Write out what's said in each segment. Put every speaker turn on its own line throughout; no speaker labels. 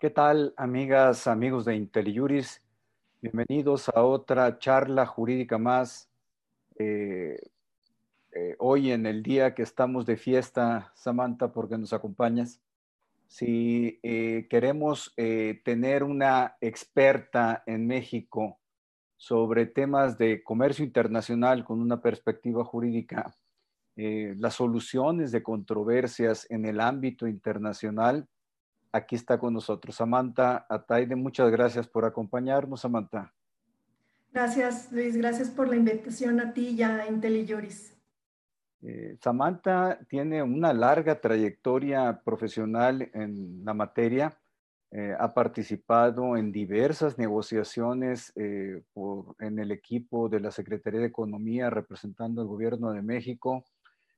¿Qué tal, amigas, amigos de IntelliJuris? Bienvenidos a otra charla jurídica más. Eh, eh, hoy en el día que estamos de fiesta, Samantha, porque nos acompañas. Si eh, queremos tener una experta en México sobre temas de comercio internacional con una perspectiva jurídica, las soluciones de controversias en el ámbito internacional, aquí está con nosotros. Samantha Ataide, muchas gracias por acompañarnos, Samantha.
Gracias, Luis. Gracias por la invitación a ti y a IntelliJuris.
Eh, Samantha tiene una larga trayectoria profesional en la materia. Eh, ha participado en diversas negociaciones eh, en el equipo de la Secretaría de Economía representando al Gobierno de México,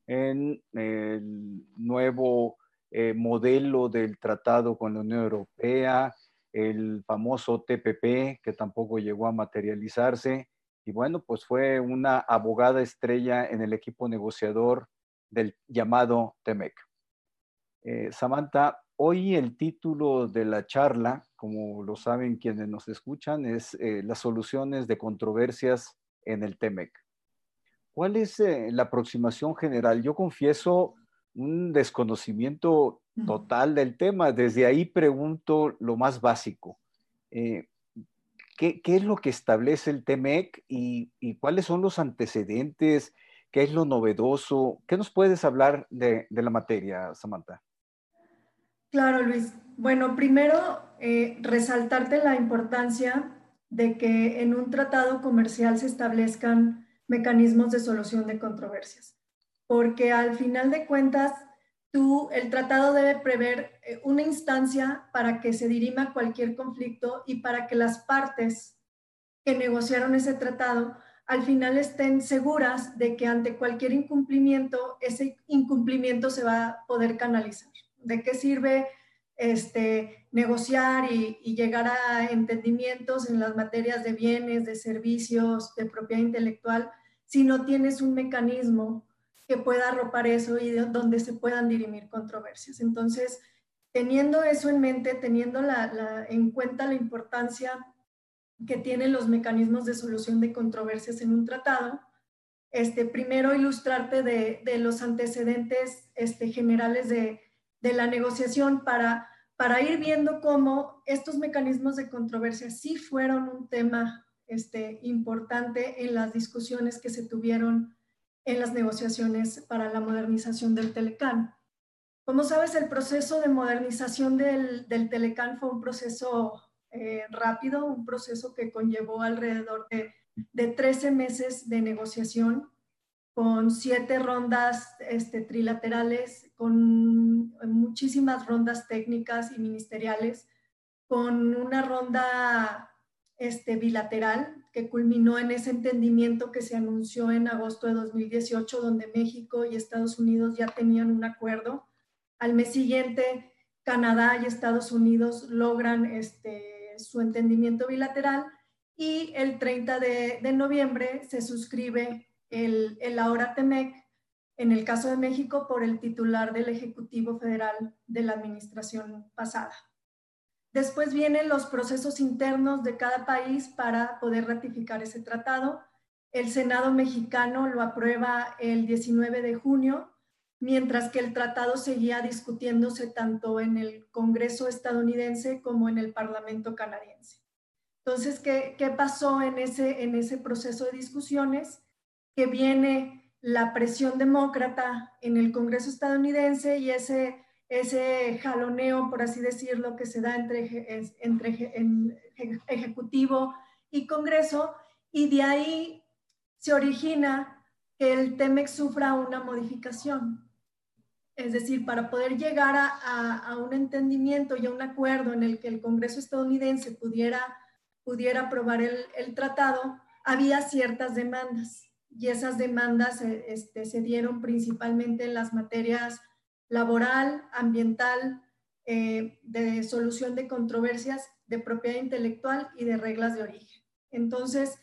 en el nuevo eh, modelo del tratado con la Unión Europea, el famoso TPP, que tampoco llegó a materializarse. Y bueno, pues fue una abogada estrella en el equipo negociador del llamado TEMEC. Eh, Samantha, hoy el título de la charla, como lo saben quienes nos escuchan, es eh, las soluciones de controversias en el TEMEC. ¿Cuál es la aproximación general? Yo confieso, un desconocimiento total del tema. Desde ahí pregunto lo más básico. Eh, ¿qué, es lo que establece el TEMEC y, cuáles son los antecedentes? ¿Qué es lo novedoso? ¿Qué nos puedes hablar de, la materia, Samantha?
Claro, Luis. Bueno, primero, eh, resaltarte la importancia de que en un tratado comercial se establezcan mecanismos de solución de controversias porque al final de cuentas, tú, el tratado debe prever eh, una instancia para que se dirima cualquier conflicto y para que las partes que negociaron ese tratado al final estén seguras de que ante cualquier incumplimiento, ese incumplimiento se va a poder canalizar. ¿De qué sirve este, negociar y, y, llegar a entendimientos en las materias de bienes, de servicios, de propiedad intelectual, si no tienes un mecanismo que pueda arropar eso y donde se puedan dirimir controversias. Entonces, teniendo eso en mente, teniendo la, en cuenta la importancia que tienen los mecanismos de solución de controversias en un tratado, este, primero ilustrarte de, de los antecedentes este, generales de, de, la negociación para, para ir viendo cómo estos mecanismos de controversia sí fueron un tema este, importante en las discusiones que se tuvieron en las negociaciones para la modernización del Telecán. Como sabes, el proceso de modernización del, del Telecán fue un proceso eh, rápido, un proceso que conllevó alrededor de, de 13 meses de negociación, con siete rondas este, trilaterales, con muchísimas rondas técnicas y ministeriales, con una ronda este, bilateral que culminó en ese entendimiento que se anunció en agosto de 2018, donde México y Estados Unidos ya tenían un acuerdo. Al mes siguiente, Canadá y Estados Unidos logran este, su entendimiento bilateral y el 30 de, noviembre se suscribe el, el ahora TEMEC, en el caso de México, por el titular del Ejecutivo Federal de la administración pasada. Después vienen los procesos internos de cada país para poder ratificar ese tratado. El Senado mexicano lo aprueba el 19 de junio, mientras que el tratado seguía discutiéndose tanto en el Congreso estadounidense como en el Parlamento canadiense. Entonces, ¿qué, pasó en ese, en ese proceso de discusiones? Que viene la presión demócrata en el Congreso estadounidense y ese ese jaloneo, por así decirlo, que se da entre, entre Ejecutivo y Congreso, y de ahí se origina que el TEMEX sufra una modificación. Es decir, para poder llegar a, un entendimiento y a un acuerdo en el que el Congreso estadounidense pudiera, pudiera aprobar el, tratado, había ciertas demandas. Y esas demandas este, se dieron principalmente en las materias laboral, ambiental, eh, de solución de controversias de propiedad intelectual y de reglas de origen. Entonces,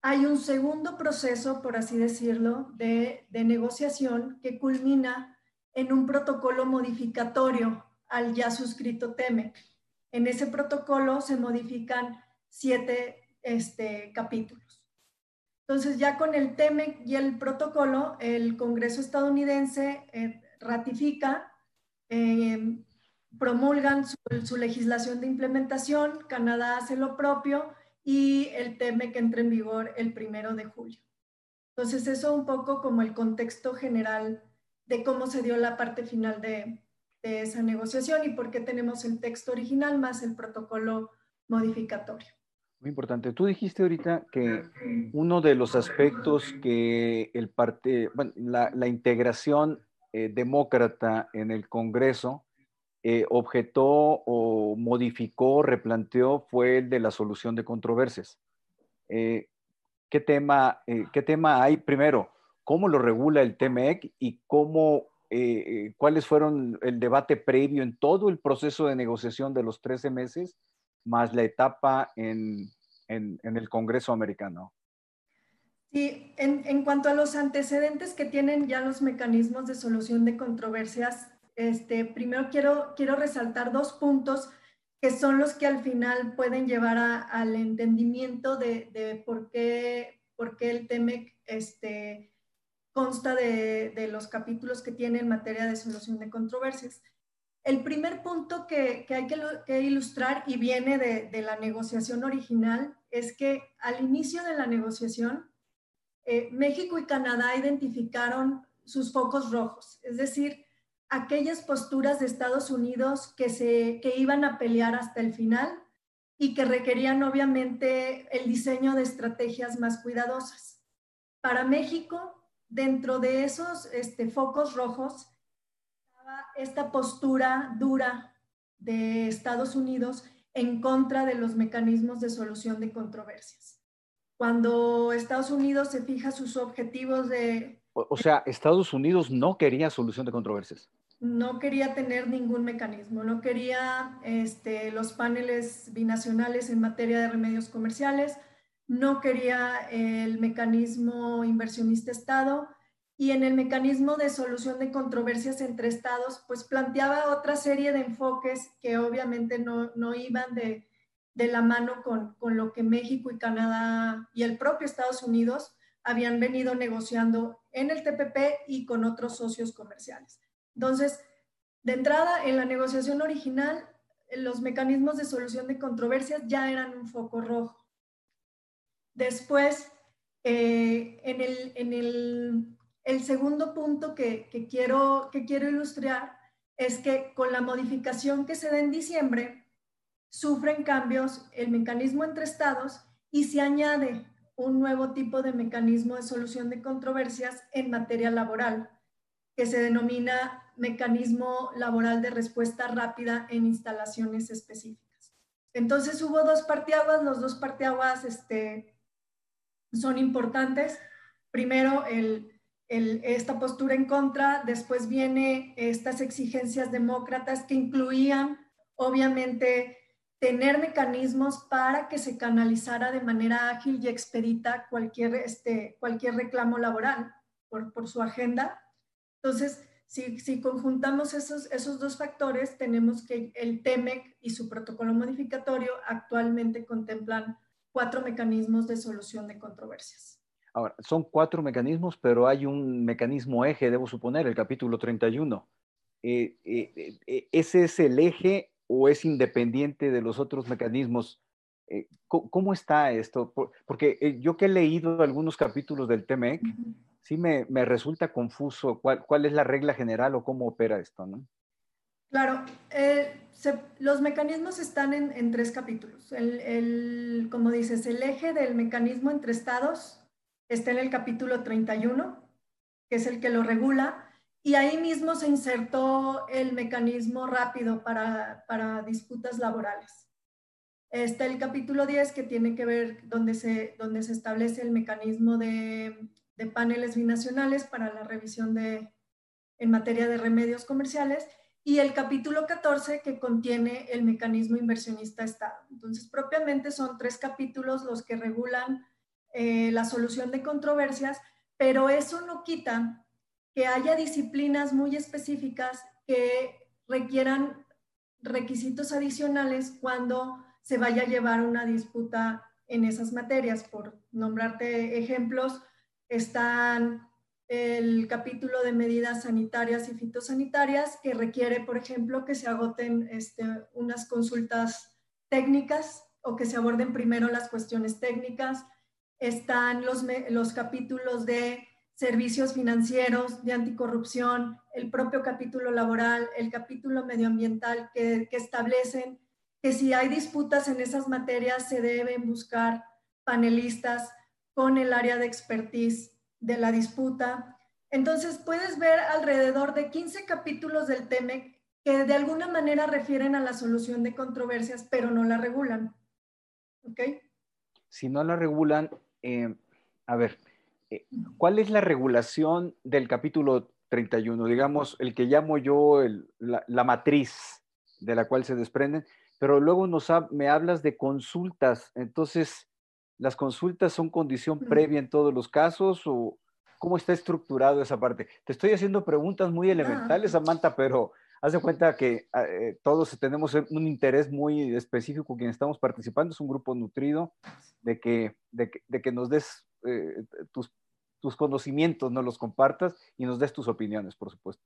hay un segundo proceso, por así decirlo, de, negociación que culmina en un protocolo modificatorio al ya suscrito TEMEC. en ese protocolo se modifican siete este, capítulos. Entonces, ya con el TEMEC y el protocolo, el Congreso estadounidense eh, ratifica, eh, promulgan su, legislación de implementación, Canadá hace lo propio y el TEMEC entra en vigor el primero de julio. Entonces, eso un poco como el contexto general de cómo se dio la parte final de, de esa negociación y por qué tenemos el texto original más el protocolo modificatorio.
Muy importante. Tú dijiste ahorita que uno de los aspectos que el parte, bueno, la, integración eh, demócrata en el Congreso eh, objetó o modificó, replanteó, fue el de la solución de controversias. Eh, ¿qué, tema, ¿Qué tema hay? Primero, ¿cómo lo regula el TMEC y cómo, cuáles fueron el debate previo en todo el proceso de negociación de los 13 meses? más la etapa en, el Congreso americano.
Sí, en, cuanto a los antecedentes que tienen ya los mecanismos de solución de controversias, este, primero quiero, quiero resaltar dos puntos que son los que al final pueden llevar al entendimiento de, por, qué, por, qué, el TEMEC este, consta de, de, los capítulos que tiene en materia de solución de controversias. El primer punto que, hay que, ilustrar y viene de, la negociación original es que al inicio de la negociación, eh, México y Canadá identificaron sus focos rojos, es decir, aquellas posturas de Estados Unidos que, se, que iban a pelear hasta el final y que requerían obviamente el diseño de estrategias más cuidadosas. Para México, dentro de esos este, focos rojos, esta postura dura de Estados Unidos en contra de los mecanismos de solución de controversias. Cuando Estados Unidos se fija sus objetivos de...
O, sea, Estados Unidos no quería solución de controversias.
No quería tener ningún mecanismo, no quería este, los paneles binacionales en materia de remedios comerciales, no quería el mecanismo inversionista Estado, y en el mecanismo de solución de controversias entre estados, pues planteaba otra serie de enfoques que obviamente no, no iban de, de, la mano con, con, lo que México y Canadá y el propio Estados Unidos habían venido negociando en el TPP y con otros socios comerciales. Entonces, de entrada, en la negociación original, los mecanismos de solución de controversias ya eran un foco rojo. Después, eh, en, el, en el el segundo punto que, quiero, que quiero ilustrar es que con la modificación que se da en diciembre, sufren cambios el mecanismo entre estados y se añade un nuevo tipo de mecanismo de solución de controversias en materia laboral, que se denomina mecanismo laboral de respuesta rápida en instalaciones específicas. Entonces hubo dos parteaguas, los dos parteaguas este, son importantes. Primero, el, esta postura en contra, después viene estas exigencias demócratas que incluían, obviamente, tener mecanismos para que se canalizara de manera ágil y expedita cualquier, este, cualquier reclamo laboral por, por su agenda. Entonces, si, si, conjuntamos esos, esos dos factores, tenemos que el TEMEC y su protocolo modificatorio actualmente contemplan cuatro mecanismos de solución de controversias.
Ahora, son cuatro mecanismos, pero hay un mecanismo eje, debo suponer, el capítulo 31. Eh, eh, eh, ¿Ese es el eje o es independiente de los otros mecanismos? ¿cómo, está esto? porque yo que he leído algunos capítulos del TMEC, sí me, resulta confuso cuál, es la regla general o cómo opera esto, ¿no?
Claro, los mecanismos están en, tres capítulos. el, como dices, el eje del mecanismo entre estados, está en el capítulo 31, que es el que lo regula, y ahí mismo se insertó el mecanismo rápido para, para disputas laborales. Está el capítulo 10 que tiene que ver donde se, donde se establece el mecanismo de, de paneles binacionales para la revisión de, en materia de remedios comerciales y el capítulo 14 que contiene el mecanismo inversionista Estado. Entonces, propiamente son tres capítulos los que regulan eh, la solución de controversias, pero eso no quita que haya disciplinas muy específicas que requieran requisitos adicionales cuando se vaya a llevar una disputa en esas materias. Por nombrarte ejemplos, están el capítulo de medidas sanitarias y fitosanitarias que requiere, por ejemplo, que se agoten este, unas consultas técnicas o que se aborden primero las cuestiones técnicas. Están los, los capítulos de servicios financieros, de anticorrupción, el propio capítulo laboral, el capítulo medioambiental que, que establecen que si hay disputas en esas materias se deben buscar panelistas con el área de expertise de la disputa. Entonces puedes ver alrededor de 15 capítulos del TEMEC que de alguna manera refieren a la solución de controversias, pero no la regulan. ¿Ok?
Si no la regulan, eh, a ver, ¿cuál es la regulación del capítulo 31? Digamos, el que llamo yo la, la, matriz de la cual se desprenden pero luego nos me hablas de consultas. Entonces, ¿las consultas son condición previa en todos los casos o cómo está estructurado esa parte? Te estoy haciendo preguntas muy elementales, Samantha, pero haz de cuenta que ah, eh, todos tenemos un interés muy específico quien estamos participando. Es un grupo nutrido de que, de que, nos des eh, tus, tus conocimientos, nos los compartas y nos des tus opiniones, por supuesto.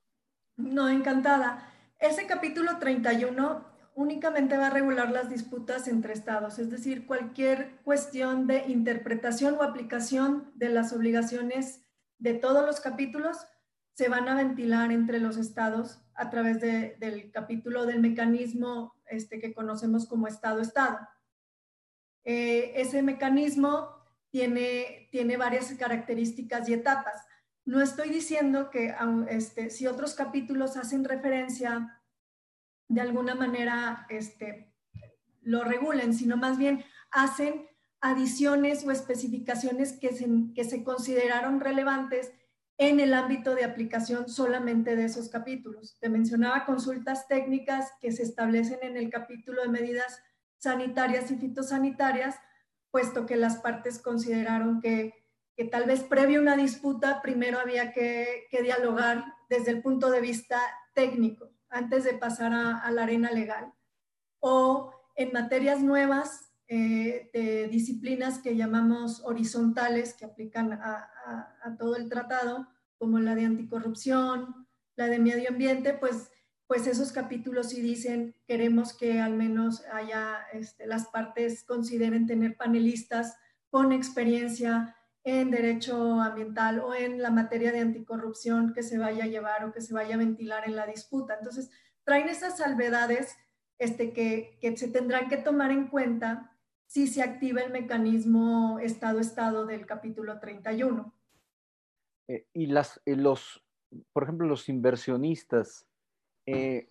No, encantada. Ese capítulo 31 únicamente va a regular las disputas entre estados, es decir, cualquier cuestión de interpretación o aplicación de las obligaciones de todos los capítulos se van a ventilar entre los estados a través del capítulo del mecanismo este, que conocemos como estado-estado. Eh, ese mecanismo tiene, tiene varias características y etapas. No estoy diciendo que este, si otros capítulos hacen referencia de alguna manera este, lo regulen, sino más bien hacen adiciones o especificaciones que se, que se consideraron relevantes en el ámbito de aplicación solamente de esos capítulos. Te mencionaba consultas técnicas que se establecen en el capítulo de medidas sanitarias y fitosanitarias, puesto que las partes consideraron que, que tal vez previo a una disputa primero había que, que dialogar desde el punto de vista técnico antes de pasar a, la arena legal. O en materias nuevas eh, de disciplinas que llamamos horizontales, que aplican a, todo el tratado, como la de anticorrupción, la de medio ambiente, pues, pues esos capítulos sí dicen, queremos que al menos haya, este, las partes consideren tener panelistas con experiencia en derecho ambiental o en la materia de anticorrupción que se vaya a llevar o que se vaya a ventilar en la disputa. Entonces, traen esas salvedades este, que, que se tendrán que tomar en cuenta si se activa el mecanismo Estado-Estado del capítulo 31.
Eh, y las, eh, los, por ejemplo, los inversionistas eh,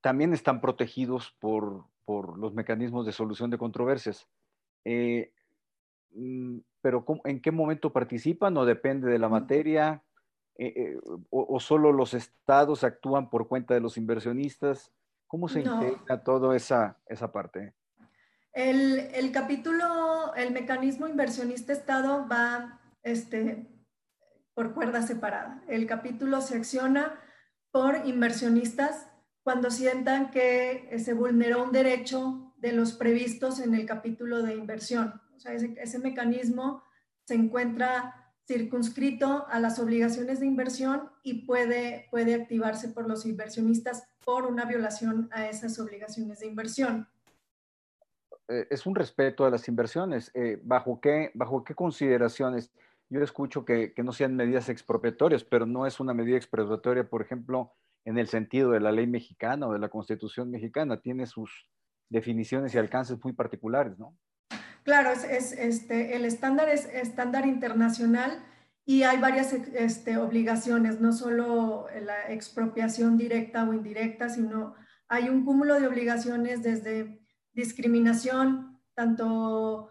también están protegidos por, por, los mecanismos de solución de controversias. Mm, pero ¿en qué momento participan o depende de la materia? Eh, eh, o, solo los estados actúan por cuenta de los inversionistas? ¿Cómo se integra toda esa, esa parte?
El, el, capítulo, el mecanismo inversionista-estado va este, por cuerda separada. El capítulo se acciona por inversionistas cuando sientan que se vulneró un derecho de los previstos en el capítulo de inversión. O sea, ese, mecanismo se encuentra circunscrito a las obligaciones de inversión y puede, puede activarse por los inversionistas por una violación a esas obligaciones de inversión.
Eh, es un respeto a las inversiones. Eh, ¿bajo, qué, ¿Bajo qué consideraciones? Yo escucho que, que no sean medidas expropiatorias, pero no es una medida expropiatoria, por ejemplo, en el sentido de la ley mexicana o de la constitución mexicana. Tiene sus definiciones y alcances muy particulares, ¿no?
Claro, es, este, el estándar es estándar internacional y hay varias este, obligaciones, no solo la expropiación directa o indirecta, sino hay un cúmulo de obligaciones desde discriminación, tanto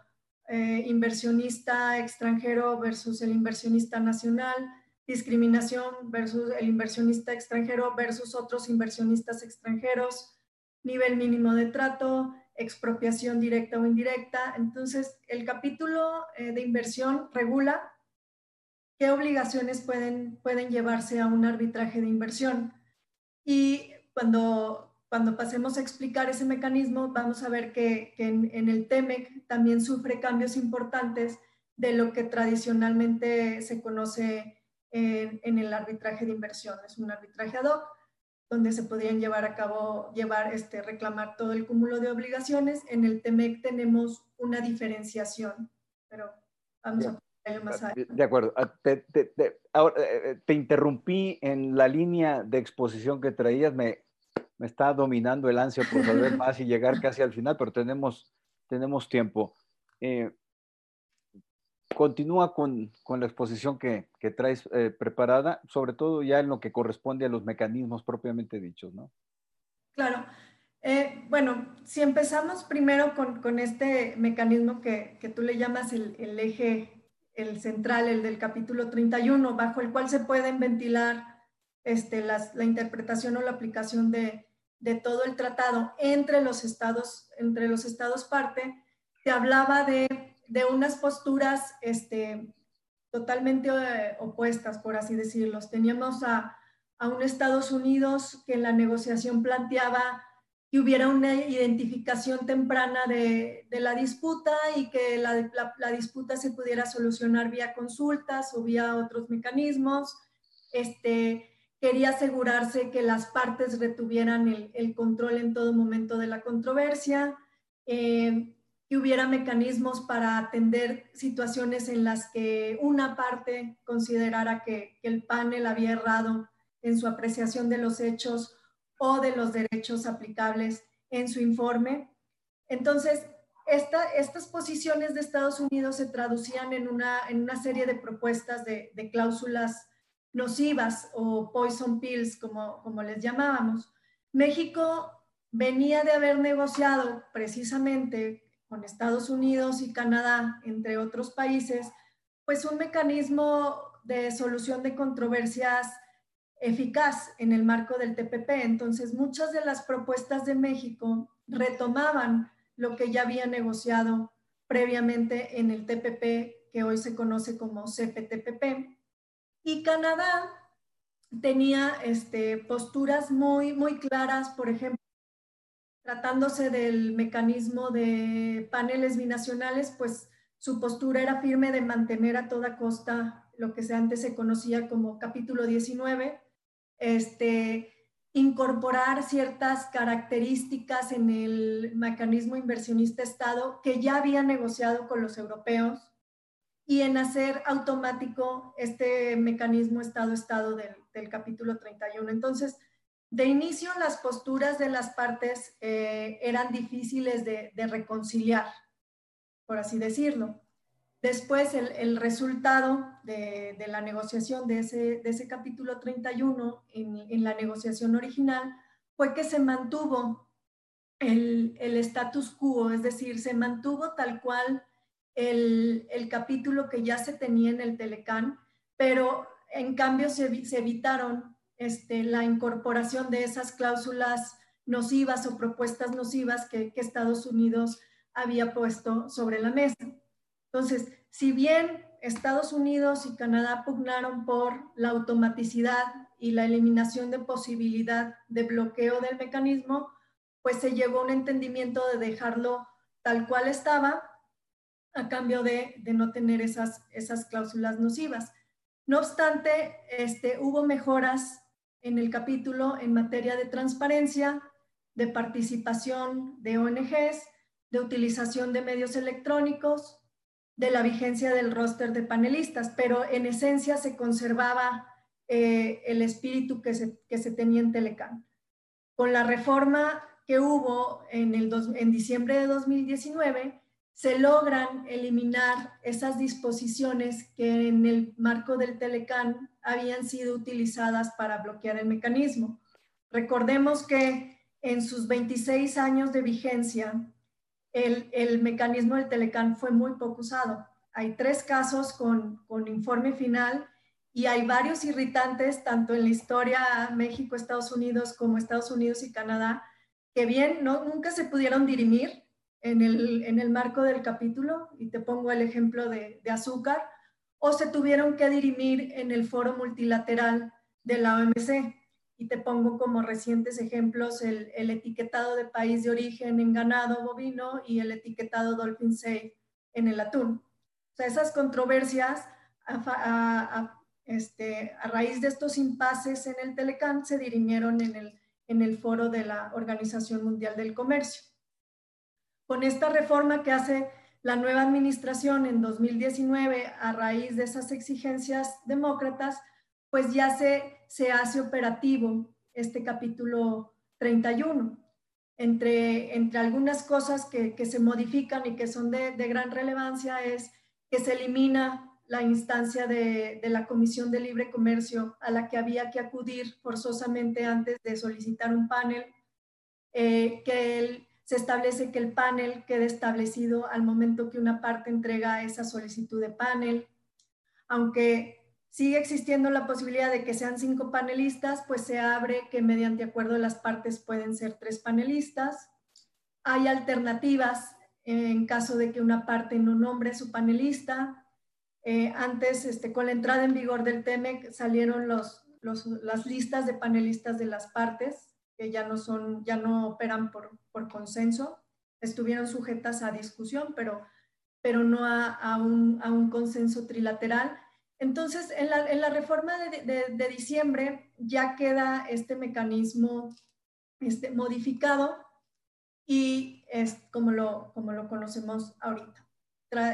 eh, inversionista extranjero versus el inversionista nacional, discriminación versus el inversionista extranjero versus otros inversionistas extranjeros, nivel mínimo de trato, expropiación directa o indirecta. Entonces, el capítulo eh, de inversión regula qué obligaciones pueden, pueden llevarse a un arbitraje de inversión. Y cuando, cuando pasemos a explicar ese mecanismo, vamos a ver que, en, el TEMEC también sufre cambios importantes de lo que tradicionalmente se conoce en, en el arbitraje de inversiones, un arbitraje ad hoc donde se podrían llevar a cabo, llevar, este, reclamar todo el cúmulo de obligaciones. En el TEMEC tenemos una diferenciación, pero vamos a ver más
adelante. De acuerdo. Ah, te, ahora, eh, eh, te, interrumpí en la línea de exposición que traías, me, me está dominando el ansia por saber más y llegar casi al final, pero tenemos, tenemos tiempo. Eh, continúa con, con, la exposición que, que traes eh, preparada, sobre todo ya en lo que corresponde a los mecanismos propiamente dichos, ¿no?
Claro. Eh, bueno, si empezamos primero con, con este mecanismo que, que, tú le llamas el, el, eje, el central, el del capítulo 31, bajo el cual se pueden ventilar este, las, la interpretación o la aplicación de, de todo el tratado entre los estados, entre los estados parte, te hablaba de de unas posturas este, totalmente eh, opuestas, por así decirlo. Teníamos a, un Estados Unidos que en la negociación planteaba que hubiera una identificación temprana de, la disputa y que la, disputa se pudiera solucionar vía consultas o vía otros mecanismos. Este, quería asegurarse que las partes retuvieran el, control en todo momento de la controversia. Eh, que hubiera mecanismos para atender situaciones en las que una parte considerara que, el panel había errado en su apreciación de los hechos o de los derechos aplicables en su informe. Entonces, estas posiciones de Estados Unidos se traducían en una, en una serie de propuestas de, cláusulas nocivas o poison pills, como, como les llamábamos. México venía de haber negociado precisamente con Estados Unidos y Canadá, entre otros países, pues un mecanismo de solución de controversias eficaz en el marco del TPP. Entonces, muchas de las propuestas de México retomaban lo que ya había negociado previamente en el TPP, que hoy se conoce como CPTPP. Y Canadá tenía este, posturas muy, muy claras, por ejemplo, tratándose del mecanismo de paneles binacionales, pues su postura era firme de mantener a toda costa lo que antes se conocía como capítulo 19, este, incorporar ciertas características en el mecanismo inversionista Estado que ya había negociado con los europeos y en hacer automático este mecanismo Estado-Estado del, capítulo 31. Entonces, de inicio, las posturas de las partes eh, eran difíciles de, reconciliar, por así decirlo. Después, el, resultado de, la negociación de ese, capítulo 31 en, la negociación original fue que se mantuvo el, status quo, es decir, se mantuvo tal cual el, capítulo que ya se tenía en el Telecán, pero en cambio se, evitaron este, la incorporación de esas cláusulas nocivas o propuestas nocivas que, Estados Unidos había puesto sobre la mesa. Entonces, si bien Estados Unidos y Canadá pugnaron por la automaticidad y la eliminación de posibilidad de bloqueo del mecanismo, pues se llegó a un entendimiento de dejarlo tal cual estaba a cambio de, no tener esas, esas cláusulas nocivas. No obstante, este, hubo mejoras en el capítulo en materia de transparencia, de participación de ONGs, de utilización de medios electrónicos, de la vigencia del roster de panelistas, pero en esencia se conservaba eh, el espíritu que se, que se tenía en Telecán. Con la reforma que hubo en, el en diciembre de 2019, se logran eliminar esas disposiciones que en el marco del Telecán habían sido utilizadas para bloquear el mecanismo. Recordemos que en sus 26 años de vigencia, el, mecanismo del Telecán fue muy poco usado. Hay tres casos con, informe final y hay varios irritantes, tanto en la historia México, Estados Unidos, como Estados Unidos y Canadá, que bien no, nunca se pudieron dirimir en el, marco del capítulo, y te pongo el ejemplo de azúcar, o se tuvieron que dirimir en el foro multilateral de la OMC. y te pongo como recientes ejemplos el, etiquetado de país de origen en ganado bovino y el etiquetado Dolphin Safe en el atún. Esas controversias a, este, a raíz de estos impases en el Telecán se dirimieron en el, en el foro de la Organización Mundial del Comercio. Con esta reforma que hace la nueva administración en 2019 a raíz de esas exigencias demócratas, pues ya se, se hace operativo este capítulo 31. Entre, entre algunas cosas que, que se modifican y que son de, de, gran relevancia es que se elimina la instancia de, de, la Comisión de Libre Comercio a la que había que acudir forzosamente antes de solicitar un panel, eh, que se establece que el panel quede establecido al momento que una parte entrega esa solicitud de panel, aunque Sigue existiendo la posibilidad de que sean cinco panelistas, pues se abre que mediante acuerdo de las partes pueden ser tres panelistas. Hay alternativas en caso de que una parte no nombre su panelista. Eh, antes, este, con la entrada en vigor del TEMEC, salieron los, las listas de panelistas de las partes, que ya no, son, ya no operan por, por consenso. Estuvieron sujetas a discusión, pero, pero no a, a, un, a un consenso trilateral entonces, en la, reforma de, diciembre ya queda este mecanismo este, modificado y es como lo, como lo conocemos ahorita.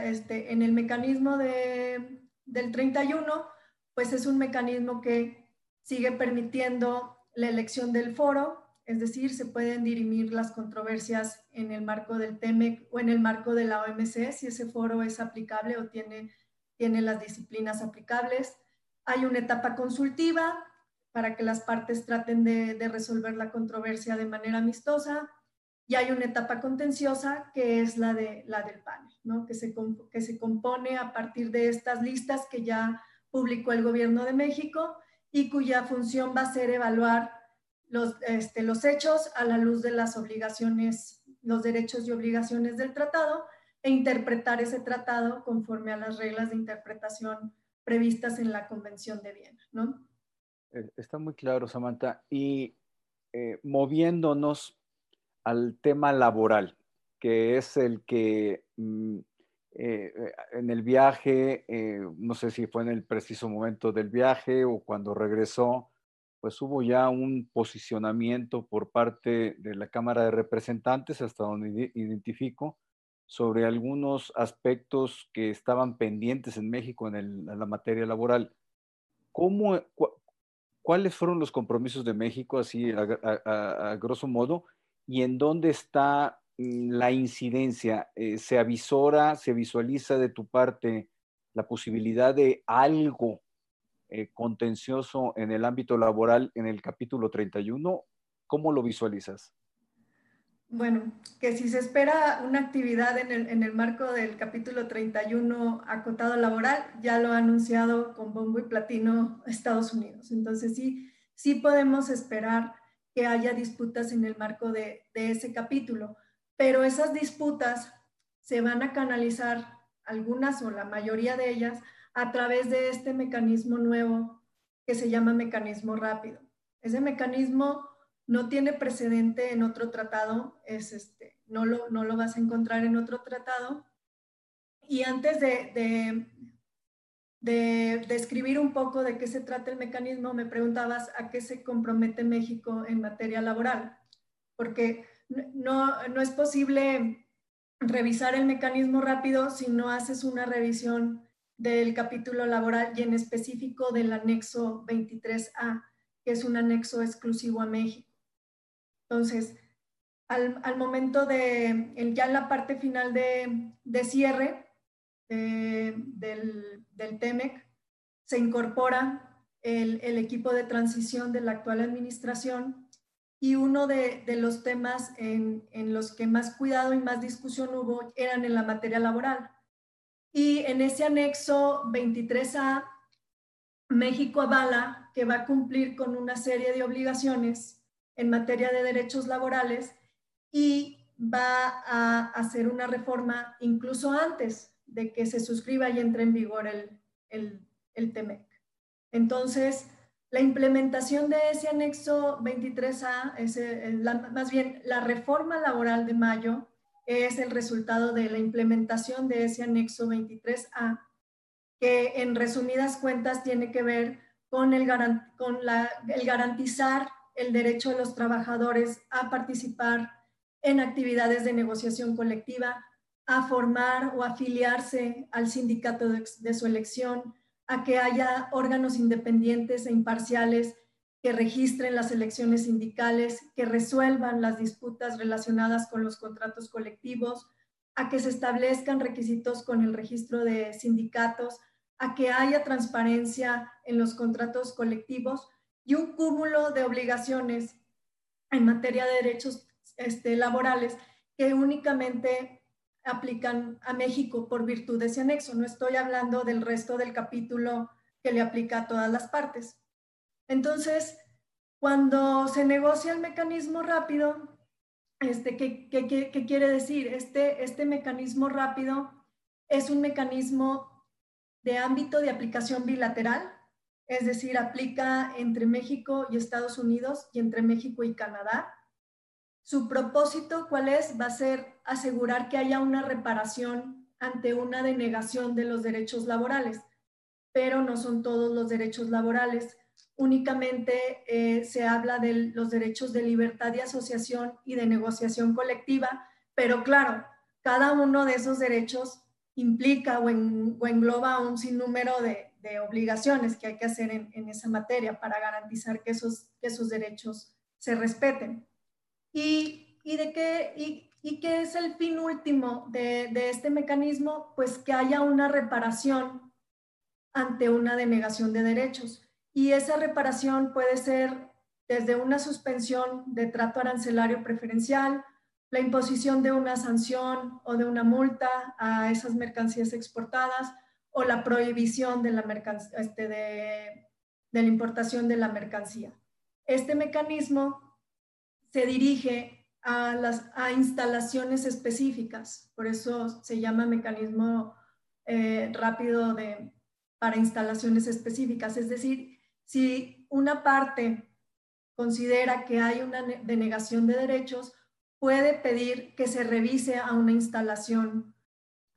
Este, en el mecanismo del 31, pues es un mecanismo que sigue permitiendo la elección del foro, es decir, se pueden dirimir las controversias en el marco del TEMEC o en el marco de la OMC, si ese foro es aplicable o tiene tiene las disciplinas aplicables. Hay una etapa consultiva para que las partes traten de, resolver la controversia de manera amistosa y hay una etapa contenciosa que es la, de, la del panel, ¿no? que, se, que se compone a partir de estas listas que ya publicó el gobierno de México y cuya función va a ser evaluar los, este, los hechos a la luz de las obligaciones, los derechos y obligaciones del tratado e interpretar ese tratado conforme a las reglas de interpretación previstas en la Convención de Viena, ¿no?
Eh, está muy claro, Samantha. Y eh, moviéndonos al tema laboral, que es el que mm, eh, en el viaje, no sé si fue en el preciso momento del viaje o cuando regresó, pues hubo ya un posicionamiento por parte de la Cámara de Representantes, hasta donde identifico, sobre algunos aspectos que estaban pendientes en México en, la materia laboral. ¿Cómo, ¿Cuáles fueron los compromisos de México, así a, grosso modo, y en dónde está la incidencia? Eh, ¿Se avisora, se visualiza de tu parte la posibilidad de algo eh, contencioso en el ámbito laboral en el capítulo 31? ¿Cómo lo visualizas?
Bueno, que si se espera una actividad en el, marco del capítulo 31 acotado laboral, ya lo ha anunciado con bombo y platino Estados Unidos. Entonces sí, sí podemos esperar que haya disputas en el marco de, de ese capítulo, pero esas disputas se van a canalizar, algunas o la mayoría de ellas, a través de este mecanismo nuevo que se llama mecanismo rápido. Ese mecanismo no tiene precedente en otro tratado, es este, no, lo, no lo vas a encontrar en otro tratado. Y antes de, de, de describir un poco de qué se trata el mecanismo, me preguntabas a qué se compromete México en materia laboral, porque no, no es posible revisar el mecanismo rápido si no haces una revisión del capítulo laboral y en específico del anexo 23A, que es un anexo exclusivo a México. Entonces, al, momento de, ya en la parte final de, cierre del, del, TEMEC, se incorpora el, equipo de transición de la actual administración y uno de, los temas en, los que más cuidado y más discusión hubo eran en la materia laboral. Y en ese anexo 23A, México avala que va a cumplir con una serie de obligaciones en materia de derechos laborales y va a hacer una reforma incluso antes de que se suscriba y entre en vigor el, el, el TEMEC. Entonces, La implementación de ese anexo 23A, es más bien la reforma laboral de mayo, es el resultado de la implementación de ese anexo 23A, que en resumidas cuentas tiene que ver con el, con el garantizar el derecho de los trabajadores a participar en actividades de negociación colectiva, a formar o afiliarse al sindicato de, su elección, a que haya órganos independientes e imparciales que registren las elecciones sindicales, que resuelvan las disputas relacionadas con los contratos colectivos, a que se establezcan requisitos con el registro de sindicatos, a que haya transparencia en los contratos colectivos y un cúmulo de obligaciones en materia de derechos este, laborales que únicamente aplican a México por virtud de ese anexo. No estoy hablando del resto del capítulo que le aplica a todas las partes. Entonces, cuando se negocia el mecanismo rápido, este, ¿qué, qué, quiere decir? Este, este mecanismo rápido es un mecanismo de ámbito de aplicación bilateral, es decir, aplica entre México y Estados Unidos y entre México y Canadá. Su propósito, ¿cuál es? Va a ser asegurar que haya una reparación ante una denegación de los derechos laborales, pero no son todos los derechos laborales. Únicamente eh, se habla de los derechos de libertad de asociación y de negociación colectiva, pero claro, cada uno de esos derechos implica o, engloba un sinnúmero de, obligaciones que hay que hacer en, esa materia para garantizar que esos, que esos derechos se respeten. ¿Y, de qué, y, qué es el fin último de, este mecanismo? Pues que haya una reparación ante una denegación de derechos. Y esa reparación puede ser desde una suspensión de trato arancelario preferencial, la imposición de una sanción o de una multa a esas mercancías exportadas o la prohibición de la, este, de la importación de la mercancía. Este mecanismo se dirige a, las, a instalaciones específicas, por eso se llama mecanismo eh, rápido de, para instalaciones específicas. Es decir, si una parte considera que hay una denegación de derechos, puede pedir que se revise a una instalación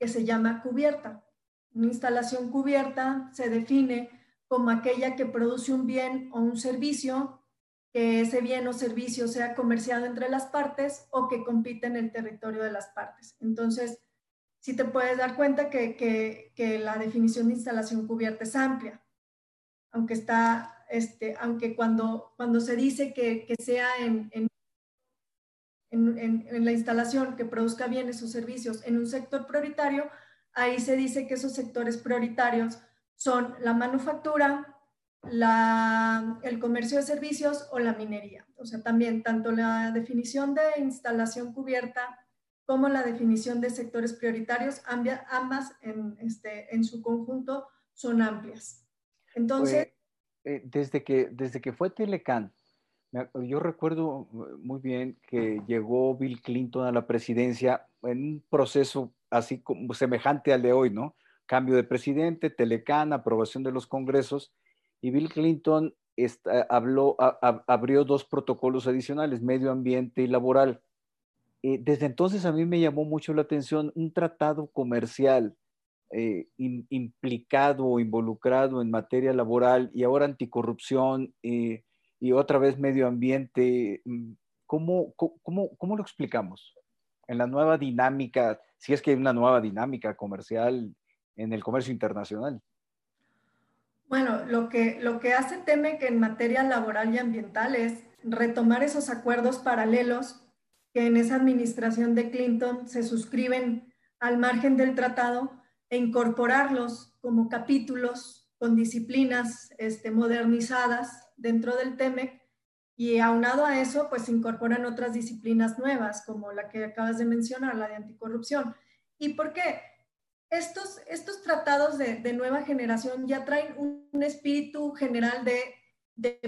que se llama cubierta. Una instalación cubierta se define como aquella que produce un bien o un servicio ese bien o servicio sea comerciado entre las partes o que compite en el territorio de las partes. Entonces, sí te puedes dar cuenta que, que, la definición de instalación cubierta es amplia, aunque está, este, aunque cuando, cuando se dice que, que sea en, en, en, en, la instalación que produzca bienes o servicios en un sector prioritario, ahí se dice que esos sectores prioritarios son la manufactura, la, el comercio de servicios o la minería. O sea, también tanto la definición de instalación cubierta como la definición de sectores prioritarios, ambas en, este, en su conjunto son amplias. Entonces...
Eh, desde, que, desde que fue Telecan, yo recuerdo muy bien que llegó Bill Clinton a la presidencia en un proceso así como semejante al de hoy, ¿no? Cambio de presidente, Telecan, aprobación de los congresos, y Bill Clinton habló, abrió dos protocolos adicionales, medio ambiente y laboral. Eh, desde entonces a mí me llamó mucho la atención un tratado comercial eh, implicado o involucrado en materia laboral y ahora anticorrupción eh, y otra vez medio ambiente. Mm, ¿Cómo, cómo, ¿Cómo lo explicamos? En la nueva dinámica, si es que hay una nueva dinámica comercial en el comercio internacional.
Bueno, lo que, lo que hace Teme que en materia laboral y ambiental es retomar esos acuerdos paralelos que en esa administración de Clinton se suscriben al margen del tratado e incorporarlos como capítulos con disciplinas este, modernizadas dentro del TEMEC y aunado a eso, pues incorporan otras disciplinas nuevas, como la que acabas de mencionar, la de anticorrupción. ¿Y por qué? Estos, estos tratados de, nueva generación ya traen un, espíritu general de,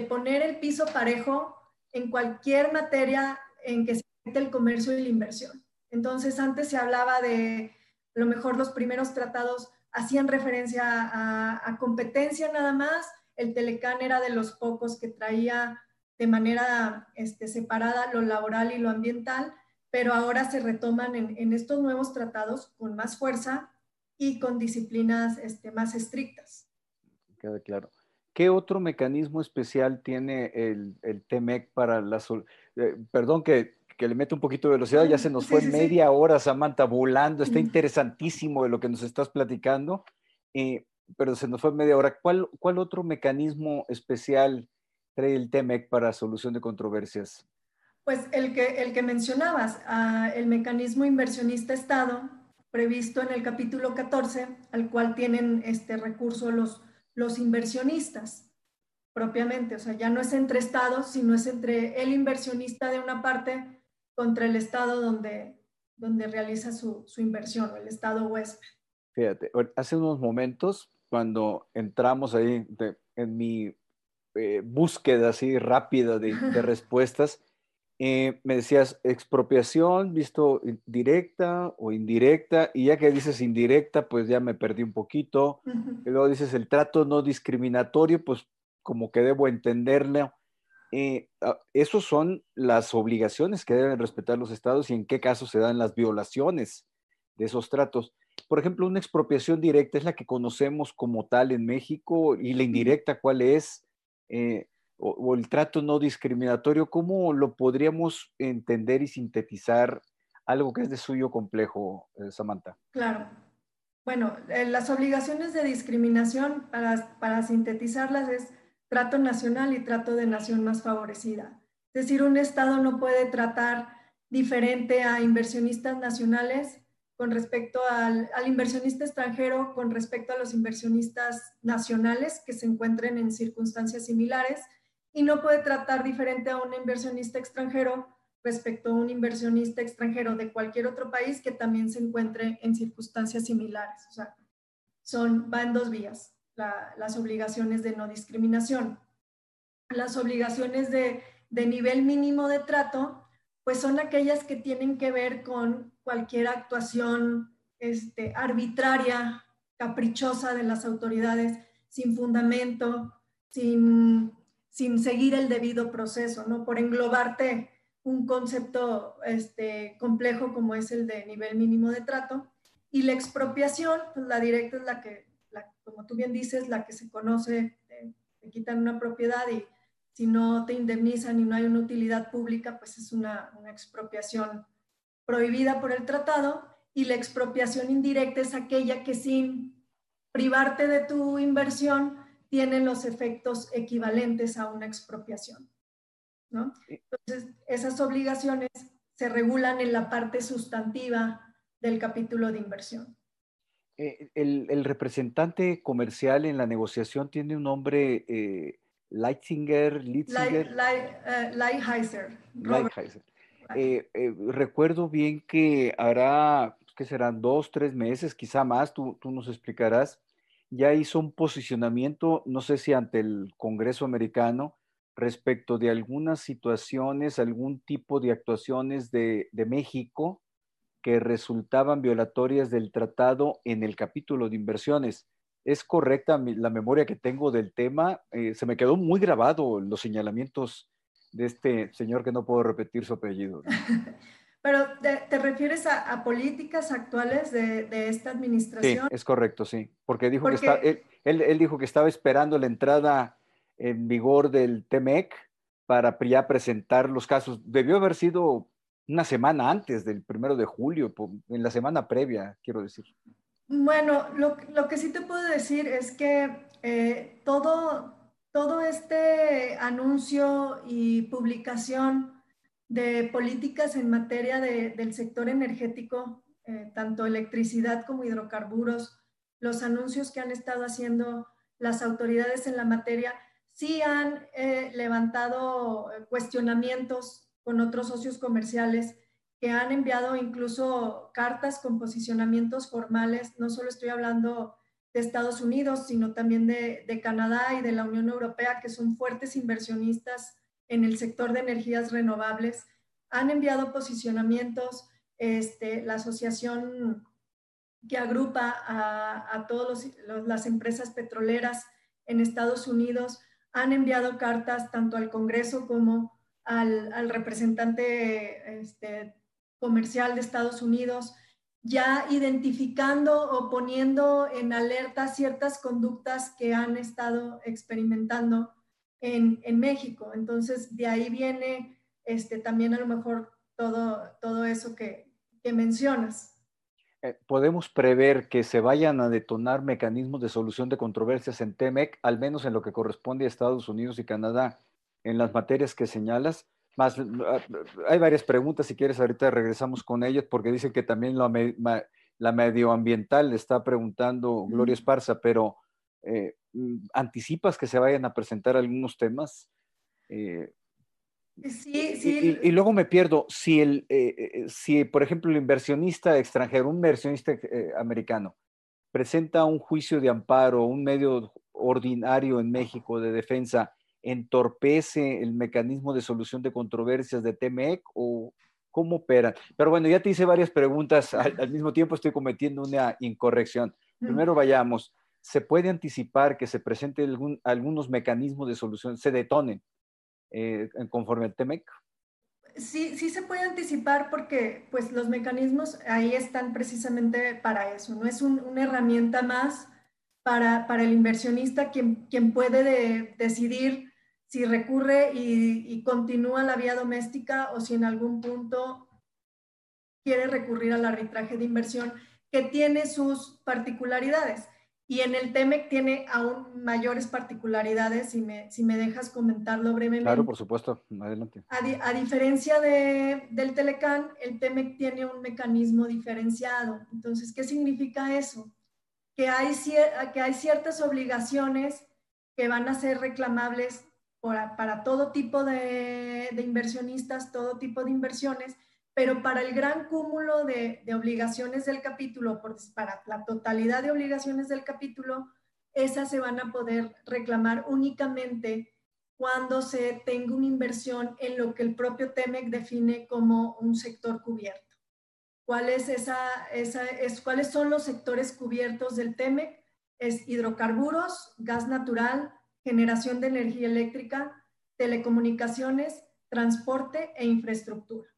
poner el piso parejo en cualquier materia en que se mete el comercio y la inversión. Entonces, antes se hablaba de, lo mejor los primeros tratados hacían referencia a, competencia nada más, el Telecán era de los pocos que traía de manera este, separada lo laboral y lo ambiental, pero ahora se retoman en, estos nuevos tratados con más fuerza y con disciplinas este, más estrictas.
Queda claro. ¿Qué otro mecanismo especial tiene el, el TEMEC para la... Eh, perdón que, que, le mete un poquito de velocidad, ya se nos fue media hora, Samantha, volando, está interesantísimo de lo que nos estás platicando, eh, pero se nos fue media hora. ¿Cuál, ¿Cuál otro mecanismo especial trae el TEMEC para solución de controversias?
Pues el que, el que mencionabas, ah, el mecanismo inversionista Estado, previsto en el capítulo 14, al cual tienen este recurso los los inversionistas propiamente. O sea, ya no es entre estados, sino es entre el inversionista de una parte contra el estado donde, donde realiza su, inversión, o el estado huésped.
Fíjate, hace unos momentos, cuando entramos ahí en mi eh, búsqueda así rápida de, de respuestas, eh, me decías expropiación, visto directa o indirecta, y ya que dices indirecta, pues ya me perdí un poquito. Y luego dices el trato no discriminatorio, pues como que debo entenderlo. Eh, ah, esos son las obligaciones que deben respetar los estados y en qué caso se dan las violaciones de esos tratos. Por ejemplo, una expropiación directa es la que conocemos como tal en México y la indirecta, ¿cuál es? Eh, o, el trato no discriminatorio, ¿cómo lo podríamos entender y sintetizar algo que es de suyo complejo, eh, Samantha?
Claro. Bueno, eh, las obligaciones de discriminación, para, para sintetizarlas, es trato nacional y trato de nación más favorecida. Es decir, un Estado no puede tratar diferente a inversionistas nacionales con respecto al, al, inversionista extranjero, con respecto a los inversionistas nacionales que se encuentren en circunstancias similares y no puede tratar diferente a un inversionista extranjero respecto a un inversionista extranjero de cualquier otro país que también se encuentre en circunstancias similares. O sea, son, va en dos vías, las obligaciones de no discriminación. Las obligaciones de, de nivel mínimo de trato, pues son aquellas que tienen que ver con cualquier actuación este, arbitraria, caprichosa de las autoridades, sin fundamento, sin sin seguir el debido proceso, ¿no? Por englobarte un concepto este, complejo como es el de nivel mínimo de trato. Y la expropiación, pues la directa es la que, como tú bien dices, la que se conoce, te, quitan una propiedad y si no te indemnizan y no hay una utilidad pública, pues es una expropiación prohibida por el tratado. Y la expropiación indirecta es aquella que sin privarte de tu inversión, tienen los efectos equivalentes a una expropiación. ¿no? Entonces, esas obligaciones se regulan en la parte sustantiva del capítulo de inversión.
Eh, el, representante comercial en la negociación tiene un nombre, eh, Leitzinger,
Leitzinger. Lighthizer.
Eh, recuerdo bien que hará, que serán dos, tres meses, quizá más, tú, tú nos explicarás, ya hizo un posicionamiento, no sé si ante el Congreso americano, respecto de algunas situaciones, algún tipo de actuaciones de, México que resultaban violatorias del tratado en el capítulo de inversiones. ¿Es correcta la memoria que tengo del tema? Eh, se me quedó muy grabado los señalamientos de este señor que no puedo repetir su apellido.
Pero ¿te, refieres a, políticas actuales de, esta administración?
Sí, es correcto, sí. Porque dijo que está, él, él, dijo que estaba esperando la entrada en vigor del TEMEC para ya presentar los casos. Debió haber sido una semana antes del primero de julio, en la semana previa, quiero decir.
Bueno, lo, lo que sí te puedo decir es que eh, todo, todo este anuncio y publicación de políticas en materia del sector energético, eh, tanto electricidad como hidrocarburos, los anuncios que han estado haciendo las autoridades en la materia, sí han eh, levantado eh, cuestionamientos con otros socios comerciales que han enviado incluso cartas con posicionamientos formales. No solo estoy hablando de Estados Unidos, sino también de, de Canadá y de la Unión Europea, que son fuertes inversionistas en el sector de energías renovables. Han enviado posicionamientos, este, la asociación que agrupa a, a todas las empresas petroleras en Estados Unidos han enviado cartas tanto al Congreso como al, representante este, comercial de Estados Unidos, ya identificando o poniendo en alerta ciertas conductas que han estado experimentando en, México. Entonces, de ahí viene este, también a lo mejor todo, todo eso que, que mencionas.
Eh, podemos prever que se vayan a detonar mecanismos de solución de controversias en TEMEC, al menos en lo que corresponde a Estados Unidos y Canadá, en las materias que señalas. Más, ah, hay varias preguntas, si quieres, ahorita regresamos con ellas, porque dicen que también la, medioambiental le está preguntando Gloria Esparza, pero eh, ¿anticipas que se vayan a presentar algunos temas?
Eh, Sí, sí.
Y, luego me pierdo, si, el, eh, eh, si por ejemplo el inversionista extranjero, un inversionista eh, americano, presenta un juicio de amparo, un medio ordinario en México de defensa, ¿entorpece el mecanismo de solución de controversias de TMEC o cómo opera? Pero bueno, ya te hice varias preguntas, al, mismo tiempo estoy cometiendo una incorrección. Primero vayamos, ¿se puede anticipar que se presenten algún, algunos mecanismos de solución, se detonen eh, conforme al TEMEC?
Sí, sí se puede anticipar porque pues los mecanismos ahí están precisamente para eso, no es una herramienta más para, para, el inversionista quien, quien puede decidir si recurre y, y, continúa la vía doméstica o si en algún punto quiere recurrir al arbitraje de inversión que tiene sus particularidades. Y en el TEMEC tiene aún mayores particularidades, si me, si me dejas comentarlo brevemente.
Claro, por supuesto, adelante.
A, diferencia de, del Telecan, el TEMEC tiene un mecanismo diferenciado. Entonces, ¿qué significa eso? Que hay, que hay ciertas obligaciones que van a ser reclamables para, para todo tipo de, de inversionistas, todo tipo de inversiones, pero para el gran cúmulo de, obligaciones del capítulo, para la totalidad de obligaciones del capítulo, esas se van a poder reclamar únicamente cuando se tenga una inversión en lo que el propio TEMEC define como un sector cubierto. ¿Cuál es esa, esa, es, ¿Cuáles son los sectores cubiertos del TEMEC? Es hidrocarburos, gas natural, generación de energía eléctrica, telecomunicaciones, transporte e infraestructura.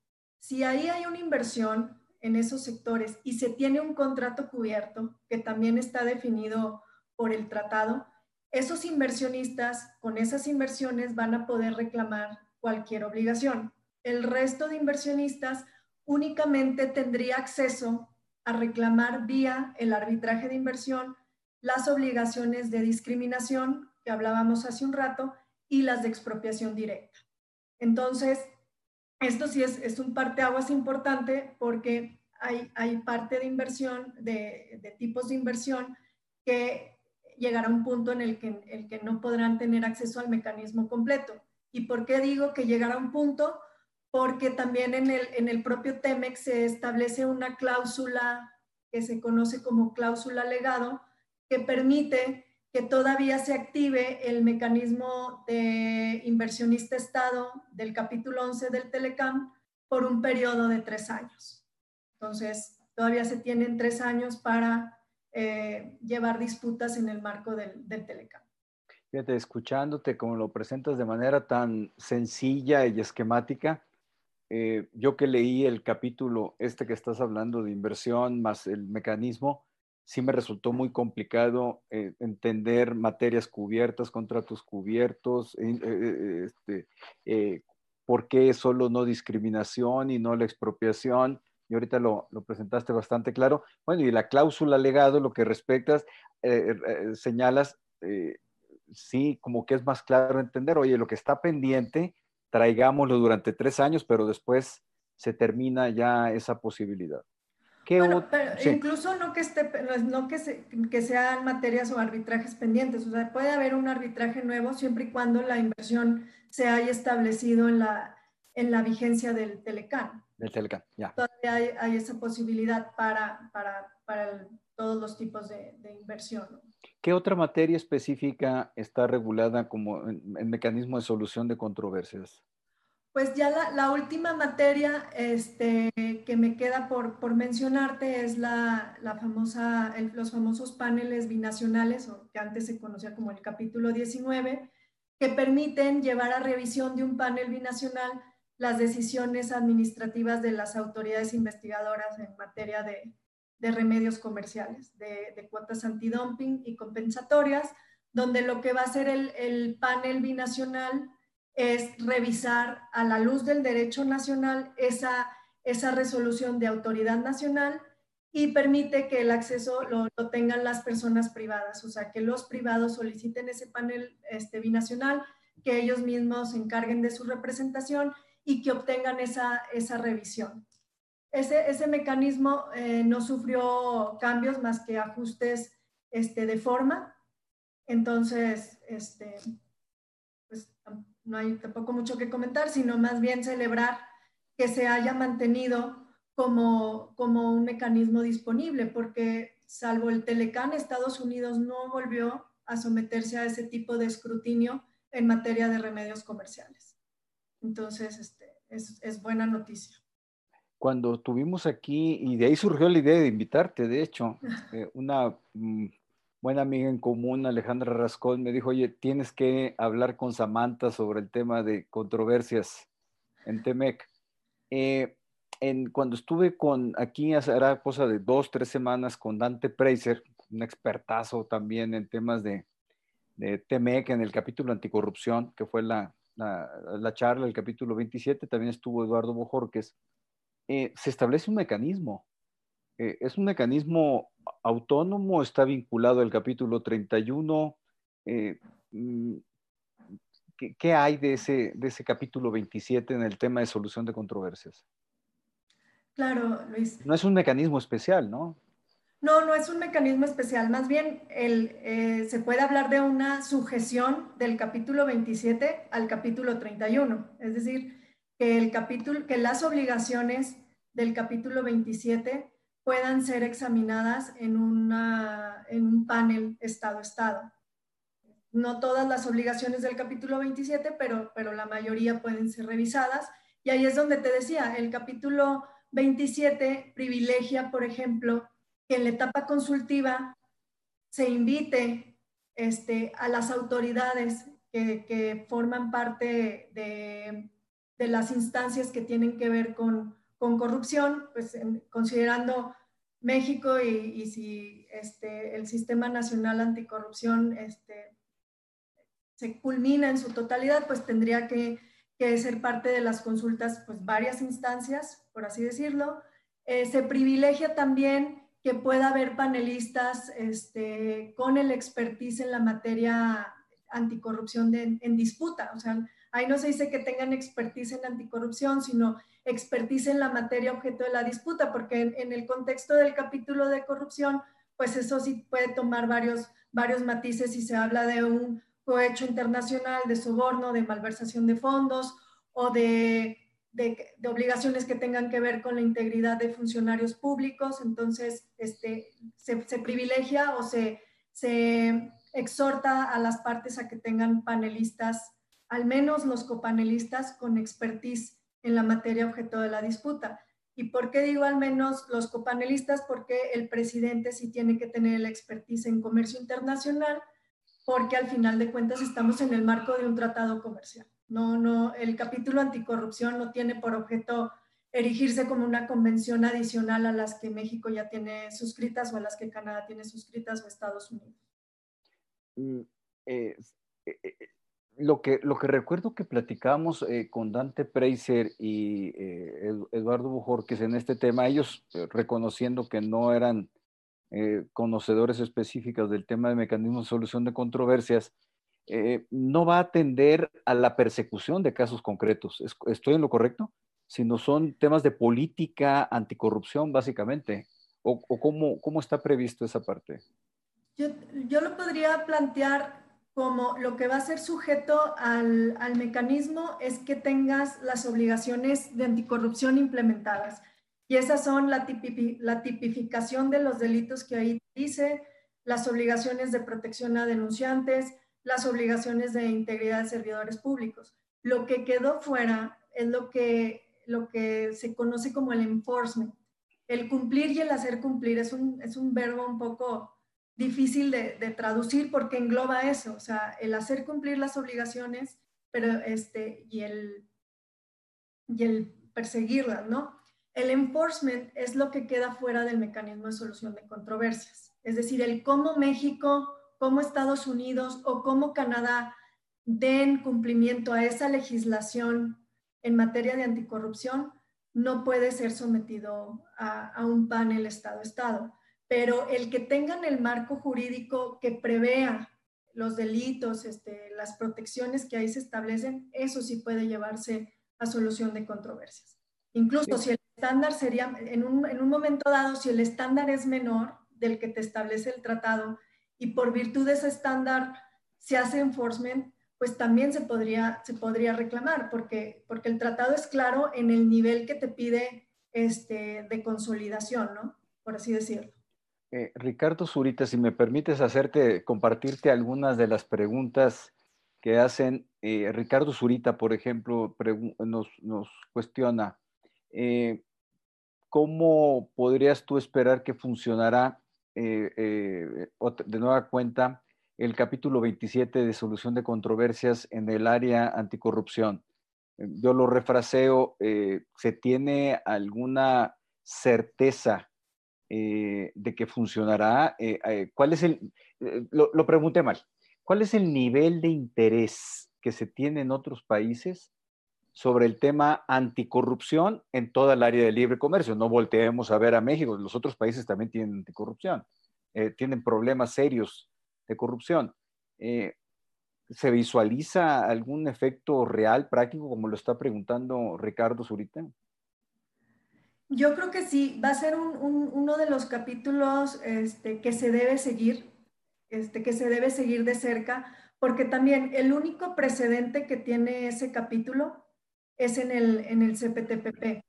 Si ahí hay una inversión en esos sectores y se tiene un contrato cubierto que también está definido por el tratado, esos inversionistas con esas inversiones van a poder reclamar cualquier obligación. El resto de inversionistas únicamente tendría acceso a reclamar vía el arbitraje de inversión las obligaciones de discriminación que hablábamos hace un rato y las de expropiación directa. Entonces, esto sí es, es un parteaguas importante porque hay, hay parte de inversión, de, de, tipos de inversión que llegará a un punto en el que, el que no podrán tener acceso al mecanismo completo. ¿Y por qué digo que llegará a un punto? Porque también en el, en el propio TEMEX se establece una cláusula que se conoce como cláusula legado, que permite que todavía se active el mecanismo de inversionista Estado del capítulo 11 del Telecam por un periodo de tres años. Entonces, todavía se tienen tres años para eh, llevar disputas en el marco del, del Telecam.
Fíjate, escuchándote como lo presentas de manera tan sencilla y esquemática, eh, yo que leí el capítulo este que estás hablando de inversión más el mecanismo, sí me resultó muy complicado eh, entender materias cubiertas, contratos cubiertos, eh, eh, este, por qué solo no discriminación y no la expropiación. Y ahorita lo, lo presentaste bastante claro. Bueno, y la cláusula legado, lo que respectas, señalas, sí, como que es más claro entender, oye, lo que está pendiente, traigámoslo durante tres años, pero después se termina ya esa posibilidad
incluso no que esté, no que, que sean materias o arbitrajes pendientes, o sea, puede haber un arbitraje nuevo siempre y cuando la inversión se haya establecido en la, en la vigencia del Telecan.
Del Telecan, ya.
Todavía hay, hay, esa posibilidad para, para, para todos los tipos de, de, inversión.
¿Qué otra materia específica está regulada como el mecanismo de solución de controversias?
Pues ya la, última materia este, que me queda por, por mencionarte es la, la famosa, los famosos paneles binacionales, que antes se conocía como el capítulo 19, que permiten llevar a revisión de un panel binacional las decisiones administrativas de las autoridades investigadoras en materia de, de remedios comerciales, de, de, cuotas antidumping y compensatorias, donde lo que va a hacer el, el panel binacional es revisar a la luz del derecho nacional esa, esa resolución de autoridad nacional y permite que el acceso lo, tengan las personas privadas, o sea, que los privados soliciten ese panel este, binacional, que ellos mismos se encarguen de su representación y que obtengan esa, esa revisión. Ese, ese mecanismo eh, no sufrió cambios más que ajustes este, de forma, entonces, este, no hay tampoco mucho que comentar, sino más bien celebrar que se haya mantenido como, como un mecanismo disponible, porque salvo el Telecán, Estados Unidos no volvió a someterse a ese tipo de escrutinio en materia de remedios comerciales. Entonces, este, es, es buena noticia.
Cuando tuvimos aquí, y de ahí surgió la idea de invitarte, de hecho, eh, una mm, buena amiga en común, Alejandra Rascón, me dijo, oye, tienes que hablar con Samantha sobre el tema de controversias en Temec. Eh, en, cuando estuve con, aquí era cosa de dos, tres semanas con Dante Preiser, un expertazo también en temas de, de Temec, en el capítulo anticorrupción, que fue la, la, charla, el capítulo 27, también estuvo Eduardo Bojorques, eh, se establece un mecanismo eh, ¿Es un mecanismo autónomo? ¿Está vinculado al capítulo 31? Eh, mm, ¿qué, hay de ese, de ese capítulo 27 en el tema de solución de controversias?
Claro, Luis.
No es un mecanismo especial, ¿no?
No, no es un mecanismo especial. Más bien, el, eh, se puede hablar de una sujeción del capítulo 27 al capítulo 31. Es decir, que, el capítulo, que las obligaciones del capítulo 27 puedan ser examinadas en, una, en un panel Estado-Estado. No todas las obligaciones del capítulo 27, pero, pero la mayoría pueden ser revisadas. Y ahí es donde te decía, el capítulo 27 privilegia, por ejemplo, que en la etapa consultiva se invite este, a las autoridades que, que forman parte de, de las instancias que tienen que ver con, con corrupción, pues considerando México y, si este, el Sistema Nacional Anticorrupción este, se culmina en su totalidad, pues tendría que, ser parte de las consultas, pues varias instancias, por así decirlo. Eh, se privilegia también que pueda haber panelistas este, con el expertise en la materia anticorrupción en disputa. O sea, ahí no se dice que tengan expertise en anticorrupción, sino expertise en la materia objeto de la disputa, porque en, el contexto del capítulo de corrupción, pues eso sí puede tomar varios, varios matices si se habla de un cohecho internacional, de soborno, de malversación de fondos o de, de, obligaciones que tengan que ver con la integridad de funcionarios públicos. Entonces, este, se, se privilegia o se, se exhorta a las partes a que tengan panelistas, al menos los copanelistas con expertise en la materia objeto de la disputa. ¿Y por qué digo al menos los copanelistas? Porque el presidente sí tiene que tener la expertise en comercio internacional, porque al final de cuentas estamos en el marco de un tratado comercial. No, no, el capítulo anticorrupción no tiene por objeto erigirse como una convención adicional a las que México ya tiene suscritas o a las que Canadá tiene suscritas o Estados Unidos.
Mm, eh, eh, eh, lo que, lo que recuerdo que platicamos eh, con Dante Preiser y eh, Eduardo Bujorques en este tema, ellos eh, reconociendo que no eran conocedores específicos del tema de mecanismos de solución de controversias, no va a atender a la persecución de casos concretos. ¿Estoy en lo correcto? Sino son temas de política, anticorrupción, básicamente. ¿O, cómo, cómo, está previsto esa parte?
Yo, yo lo podría plantear como lo que va a ser sujeto al, mecanismo es que tengas las obligaciones de anticorrupción implementadas. Y esas son la, la tipificación de los delitos que ahí dice, las obligaciones de protección a denunciantes, las obligaciones de integridad de servidores públicos. Lo que quedó fuera es lo que, lo que se conoce como el enforcement. El cumplir y el hacer cumplir es un, es un verbo un poco difícil de, de, traducir porque engloba eso, o sea, el hacer cumplir las obligaciones pero este, y, el, y el perseguirlas, ¿no? El enforcement es lo que queda fuera del mecanismo de solución de controversias. Es decir, el cómo México, cómo Estados Unidos o cómo Canadá den cumplimiento a esa legislación en materia de anticorrupción no puede ser sometido a, un panel Estado-Estado. Pero el que tengan el marco jurídico que prevea los delitos, este, las protecciones que ahí se establecen, eso sí puede llevarse a solución de controversias. Incluso si el estándar sería, en un, en un momento dado, si el estándar es menor del que te establece el tratado y por virtud de ese estándar se hace enforcement, pues también se podría, se podría reclamar, porque, porque el tratado es claro en el nivel que te pide este, de consolidación, ¿no? Por así decirlo.
Eh, Ricardo Zurita, si me permites hacerte, compartirte algunas de las preguntas que hacen. Eh, Ricardo Zurita, por ejemplo, nos, cuestiona, eh, ¿cómo podrías tú esperar que funcionará de nueva cuenta el capítulo 27 de solución de controversias en el área anticorrupción? Yo lo refraseo, ¿se tiene alguna certeza eh, de que funcionará. Eh, eh, ¿Cuál es el, lo, lo, pregunté mal, cuál es el nivel de interés que se tiene en otros países sobre el tema anticorrupción en toda el área de libre comercio? No volteemos a ver a México, los otros países también tienen anticorrupción, tienen problemas serios de corrupción. ¿Se visualiza algún efecto real, práctico, como lo está preguntando Ricardo Zurita?
Yo creo que sí, va a ser uno de los capítulos este, que se debe seguir, este, que se debe seguir de cerca, porque también el único precedente que tiene ese capítulo es en el, en el CPTPP.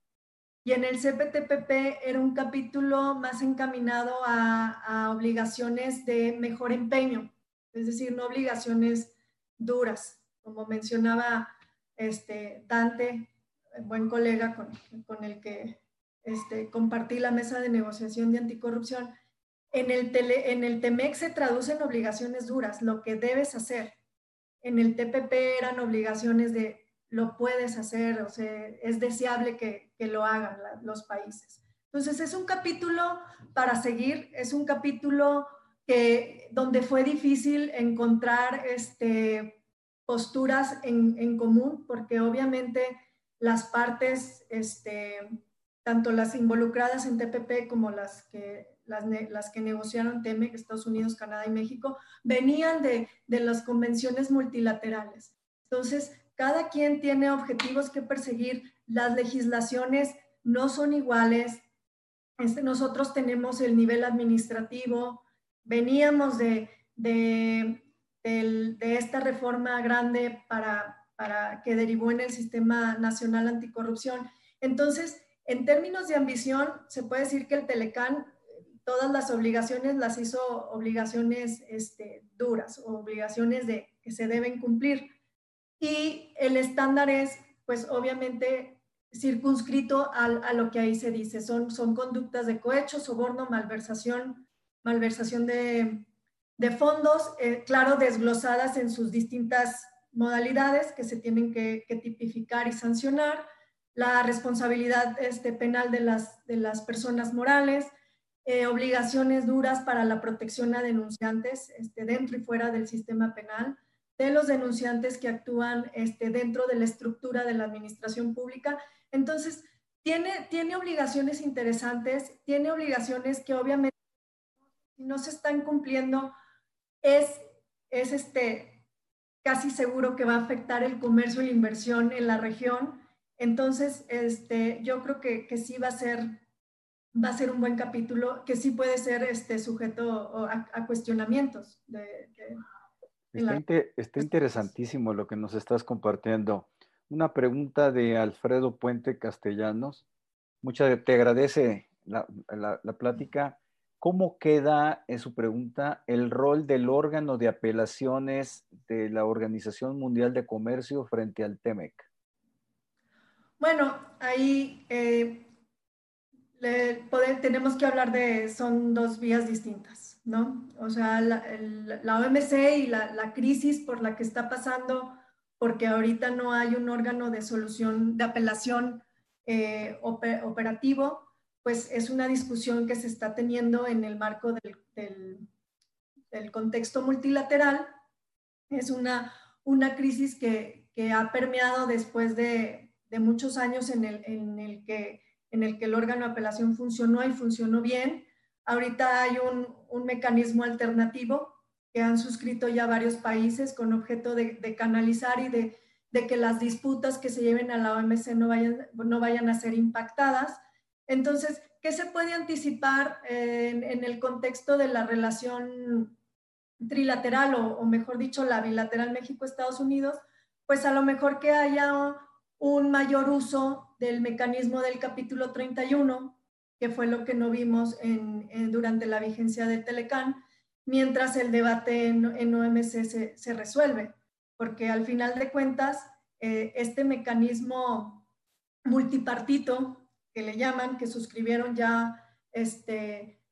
Y en el CPTPP era un capítulo más encaminado a, obligaciones de mejor empeño, es decir, no obligaciones duras, como mencionaba este, Dante, buen colega con, con el que este, compartí la mesa de negociación de anticorrupción. En el, tele, TEMEC se traducen obligaciones duras, lo que debes hacer. En el TPP eran obligaciones de lo puedes hacer, o sea, es deseable que, que lo hagan los países. Entonces, es un capítulo para seguir, es un capítulo que, donde fue difícil encontrar este, posturas en, en común, porque obviamente las partes este, tanto las involucradas en TPP como las que, las, las que negociaron TEMEC, Estados Unidos, Canadá y México, venían de, de las convenciones multilaterales. Entonces, cada quien tiene objetivos que perseguir, las legislaciones no son iguales, este, nosotros tenemos el nivel administrativo, veníamos de, de, de, de esta reforma grande para, para que derivó en el Sistema Nacional Anticorrupción. Entonces, en términos de ambición, se puede decir que el Telecán todas las obligaciones las hizo obligaciones este, duras o obligaciones de, que se deben cumplir. Y el estándar es, pues obviamente, circunscrito a, lo que ahí se dice. Son, son conductas de cohecho, soborno, malversación, malversación de, fondos, eh, claro, desglosadas en sus distintas modalidades que se tienen que tipificar y sancionar la responsabilidad este, penal de las, de las personas morales, eh, obligaciones duras para la protección a denunciantes este, dentro y fuera del sistema penal, de los denunciantes que actúan este, dentro de la estructura de la administración pública. Entonces, tiene, tiene obligaciones interesantes, tiene obligaciones que obviamente no se están cumpliendo, es, es este, casi seguro que va a afectar el comercio y la inversión en la región entonces, este, yo creo que, que, sí va a ser, va a ser un buen capítulo, que sí puede ser este, sujeto a, cuestionamientos.
está, interesantísimo lo que nos estás compartiendo. Una pregunta de Alfredo Puente Castellanos. Muchas te agradece la, la, la plática. ¿Cómo queda, en su pregunta, el rol del órgano de apelaciones de la Organización Mundial de Comercio frente al TEMEC?
Bueno, ahí eh, tenemos que hablar de, son dos vías distintas, ¿no? O sea, la, OMC y la, crisis por la que está pasando, porque ahorita no hay un órgano de solución, de apelación eh, operativo, pues es una discusión que se está teniendo en el marco del, contexto multilateral. Es una, una crisis que ha permeado después de, de muchos años en el, en el que en el que el órgano de apelación funcionó y funcionó bien. Ahorita hay un, un mecanismo alternativo que han suscrito ya varios países con objeto de, de canalizar y de, de, que las disputas que se lleven a la OMC no vayan, no vayan a ser impactadas. Entonces, ¿qué se puede anticipar en, en, el contexto de la relación trilateral o, o mejor dicho, la bilateral México-Estados Unidos? Pues a lo mejor que haya un mayor uso del mecanismo del capítulo 31, que fue lo que no vimos en, durante la vigencia del Telecán, mientras el debate en, OMC se, resuelve, porque al final de cuentas, eh, este mecanismo multipartito, que le llaman, que suscribieron ya este,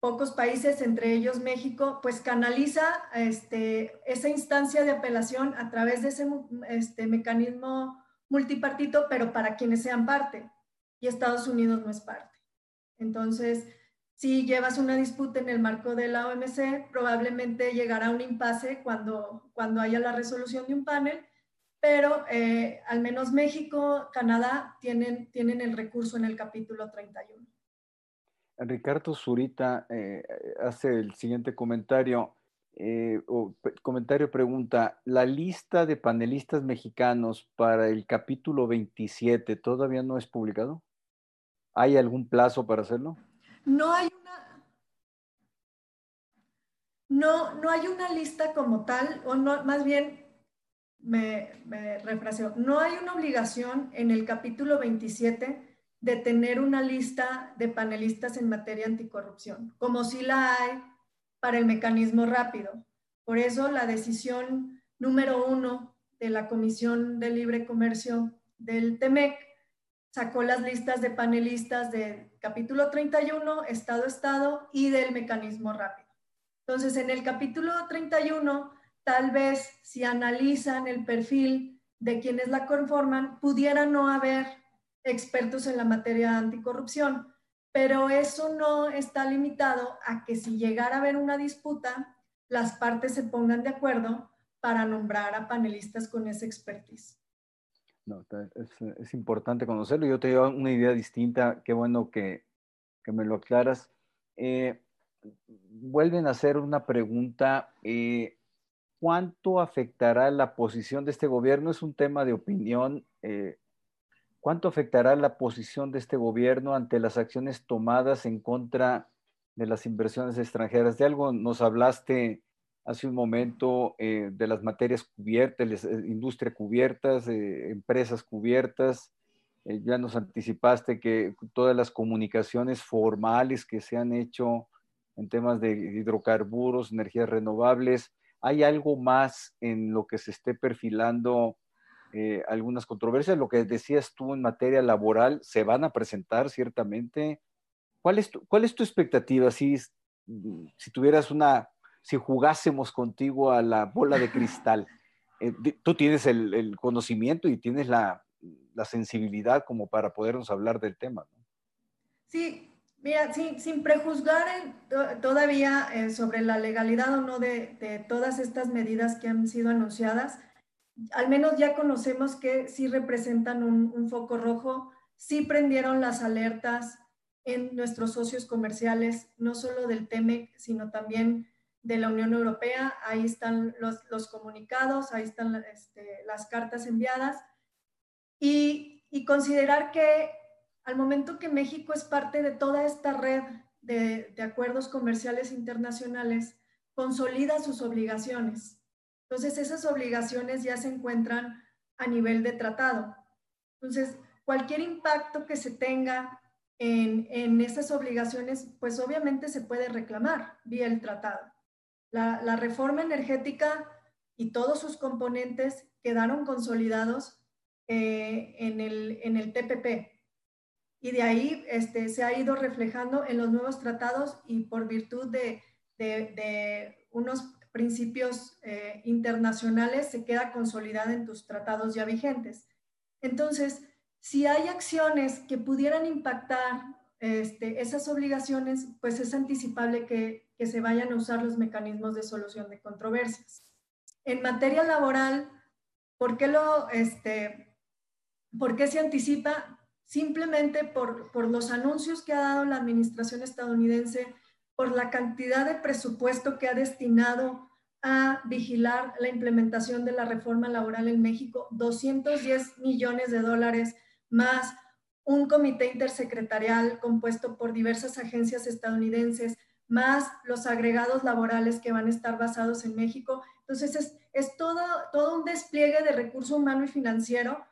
pocos países, entre ellos México, pues canaliza este, esa instancia de apelación a través de ese este, mecanismo multipartito, pero para quienes sean parte. Y Estados Unidos no es parte. Entonces, si llevas una disputa en el marco de la OMC, probablemente llegará a un impasse cuando, cuando haya la resolución de un panel, pero eh, al menos México, Canadá tienen, tienen el recurso en el capítulo 31.
Ricardo Zurita eh, hace el siguiente comentario. Eh, o comentario pregunta, ¿la lista de panelistas mexicanos para el capítulo 27 todavía no es publicado? ¿Hay algún plazo para hacerlo?
No hay una, no, no hay una lista como tal, o no, más bien me, me refraseo, no hay una obligación en el capítulo 27 de tener una lista de panelistas en materia anticorrupción, como si la hay para el mecanismo rápido. Por eso la decisión número uno de la Comisión de Libre Comercio del TEMEC sacó las listas de panelistas del capítulo 31, Estado-Estado y del mecanismo rápido. Entonces, en el capítulo 31, tal vez si analizan el perfil de quienes la conforman, pudiera no haber expertos en la materia de anticorrupción, pero eso no está limitado a que si llegara a haber una disputa, las partes se pongan de acuerdo para nombrar a panelistas con esa expertise.
No, es, importante conocerlo. Yo te doy una idea distinta. Qué bueno que, me lo aclaras. Eh, vuelven a hacer una pregunta. Eh, ¿Cuánto afectará la posición de este gobierno? Es un tema de opinión. Eh, ¿Cuánto afectará la posición de este gobierno ante las acciones tomadas en contra de las inversiones extranjeras? De algo nos hablaste hace un momento eh, de las materias cubiertas, eh, industria cubiertas, eh, empresas cubiertas. ya nos anticipaste que todas las comunicaciones formales que se han hecho en temas de hidrocarburos, energías renovables, ¿hay algo más en lo que se esté perfilando eh, algunas controversias. Lo que decías tú en materia laboral, se van a presentar ciertamente. ¿Cuál es tu, cuál es tu expectativa? Si, si tuvieras una, si jugásemos contigo a la bola de cristal, eh, tú tienes el, conocimiento y tienes la, sensibilidad como para podernos hablar del tema.
Sí, mira, sin prejuzgar todavía eh, sobre la legalidad o no de, de, todas estas medidas que han sido anunciadas, al menos ya conocemos que sí representan un, foco rojo, sí prendieron las alertas en nuestros socios comerciales, no solo del TEMEC, sino también de la Unión Europea. Ahí están los, comunicados, ahí están este, las cartas enviadas. Y, considerar que al momento que México es parte de toda esta red de acuerdos comerciales internacionales, consolida sus obligaciones entonces, esas obligaciones ya se encuentran a nivel de tratado. Entonces, cualquier impacto que se tenga en, esas obligaciones, pues obviamente se puede reclamar vía el tratado. La, reforma energética y todos sus componentes quedaron consolidados eh, en, el, en el TPP. Y de ahí este, se ha ido reflejando en los nuevos tratados y por virtud de, de, unos principios eh, internacionales se queda consolidada en tus tratados ya vigentes. Entonces, si hay acciones que pudieran impactar este, esas obligaciones, pues es anticipable que, que se vayan a usar los mecanismos de solución de controversias. En materia laboral, ¿por qué lo, este, ¿Por qué se anticipa? Simplemente por, los anuncios que ha dado la administración estadounidense, por la cantidad de presupuesto que ha destinado a vigilar la implementación de la reforma laboral en México, 210 millones de dólares más un comité intersecretarial compuesto por diversas agencias estadounidenses, más los agregados laborales que van a estar basados en México. Entonces, es, todo, todo un despliegue de recurso humano y financiero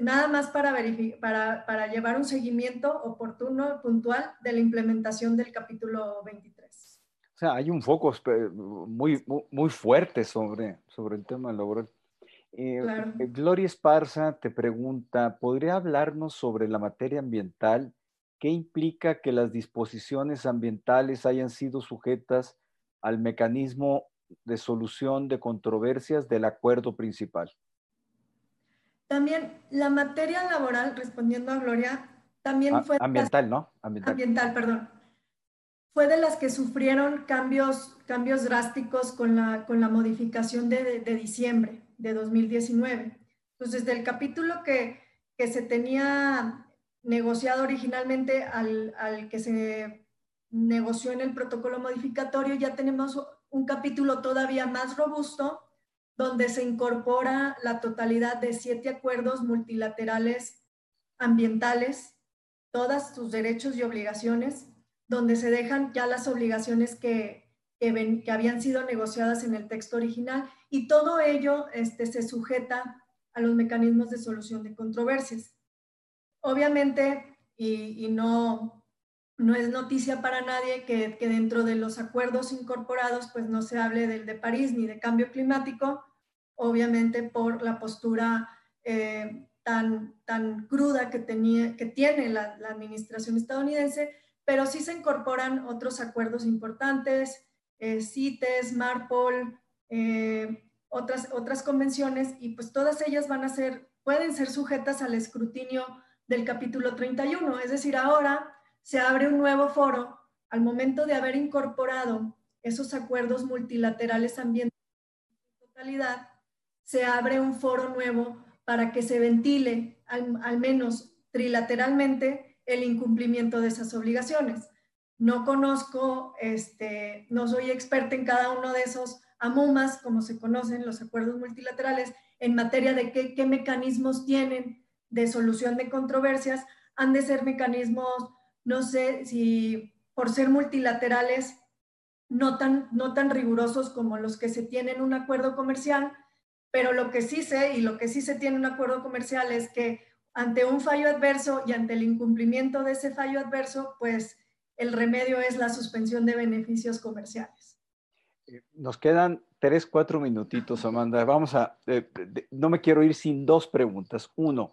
nada más para, para, para llevar un seguimiento oportuno, puntual de la implementación del capítulo 23.
O sea, hay un foco muy, muy fuerte sobre, sobre el tema laboral. Eh, eh, Gloria Esparza te pregunta, ¿podría hablarnos sobre la materia ambiental? ¿Qué implica que las disposiciones ambientales hayan sido sujetas al mecanismo de solución de controversias del acuerdo principal?
También la materia laboral, respondiendo a Gloria, también ah, fue...
Ambiental, ¿no?
Ambiental. perdón. Fue de las que sufrieron cambios, cambios drásticos con la, con la modificación de, de, diciembre de 2019. Entonces, desde el capítulo que, que se tenía negociado originalmente al, al que se negoció en el protocolo modificatorio, ya tenemos un capítulo todavía más robusto donde se incorpora la totalidad de siete acuerdos multilaterales ambientales, todas sus derechos y obligaciones, donde se dejan ya las obligaciones que, que, habían sido negociadas en el texto original y todo ello este, se sujeta a los mecanismos de solución de controversias. Obviamente, y, no, no es noticia para nadie que, que, dentro de los acuerdos incorporados pues no se hable del de París ni de cambio climático, obviamente por la postura eh, tan, tan cruda que, tenía, que tiene la, administración estadounidense, pero sí se incorporan otros acuerdos importantes, eh, CITES, MARPOL, eh, otras, otras convenciones, y pues todas ellas van a ser, pueden ser sujetas al escrutinio del capítulo 31, es decir, ahora se abre un nuevo foro al momento de haber incorporado esos acuerdos multilaterales ambientales en totalidad, se abre un foro nuevo para que se ventile al, menos trilateralmente el incumplimiento de esas obligaciones. No conozco, este, no soy experta en cada uno de esos AMUMAS, como se conocen los acuerdos multilaterales, en materia de qué, qué mecanismos tienen de solución de controversias. Han de ser mecanismos, no sé si por ser multilaterales, no tan, no tan rigurosos como los que se tienen en un acuerdo comercial, pero lo que sí sé y lo que sí se tiene un acuerdo comercial es que ante un fallo adverso y ante el incumplimiento de ese fallo adverso, pues el remedio es la suspensión de beneficios comerciales.
Eh, nos quedan tres, cuatro minutitos, Amanda. Vamos a, eh, no me quiero ir sin dos preguntas. Uno,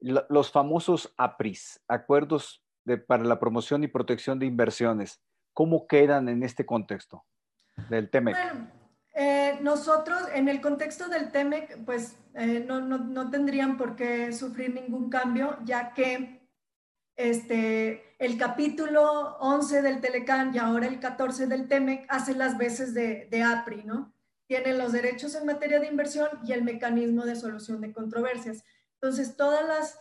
los famosos APRIS, Acuerdos para la Promoción y Protección de Inversiones, ¿cómo quedan en este contexto del TEMEC?
Eh, nosotros, en el contexto del TEMEC, pues eh, no, no, no, tendrían por qué sufrir ningún cambio, ya que este, el capítulo 11 del Telecan y ahora el 14 del TEMEC hacen las veces de, de APRI, ¿no? Tienen los derechos en materia de inversión y el mecanismo de solución de controversias. Entonces, todas las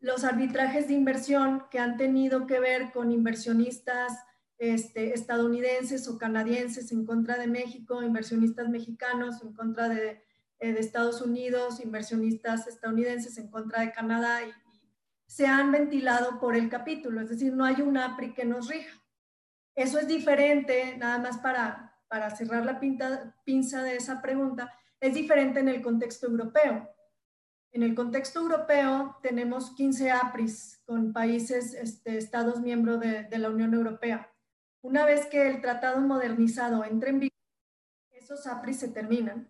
los arbitrajes de inversión que han tenido que ver con inversionistas este, estadounidenses o canadienses en contra de México, inversionistas mexicanos en contra de, eh, Estados Unidos, inversionistas estadounidenses en contra de Canadá y, se han ventilado por el capítulo, es decir, no hay un APRI que nos rija. Eso es diferente, nada más para, para cerrar la pinza de esa pregunta, es diferente en el contexto europeo. En el contexto europeo tenemos 15 APRIs con países, este, estados miembros de, de la Unión Europea. Una vez que el tratado modernizado entre en vigor, esos APRIs se terminan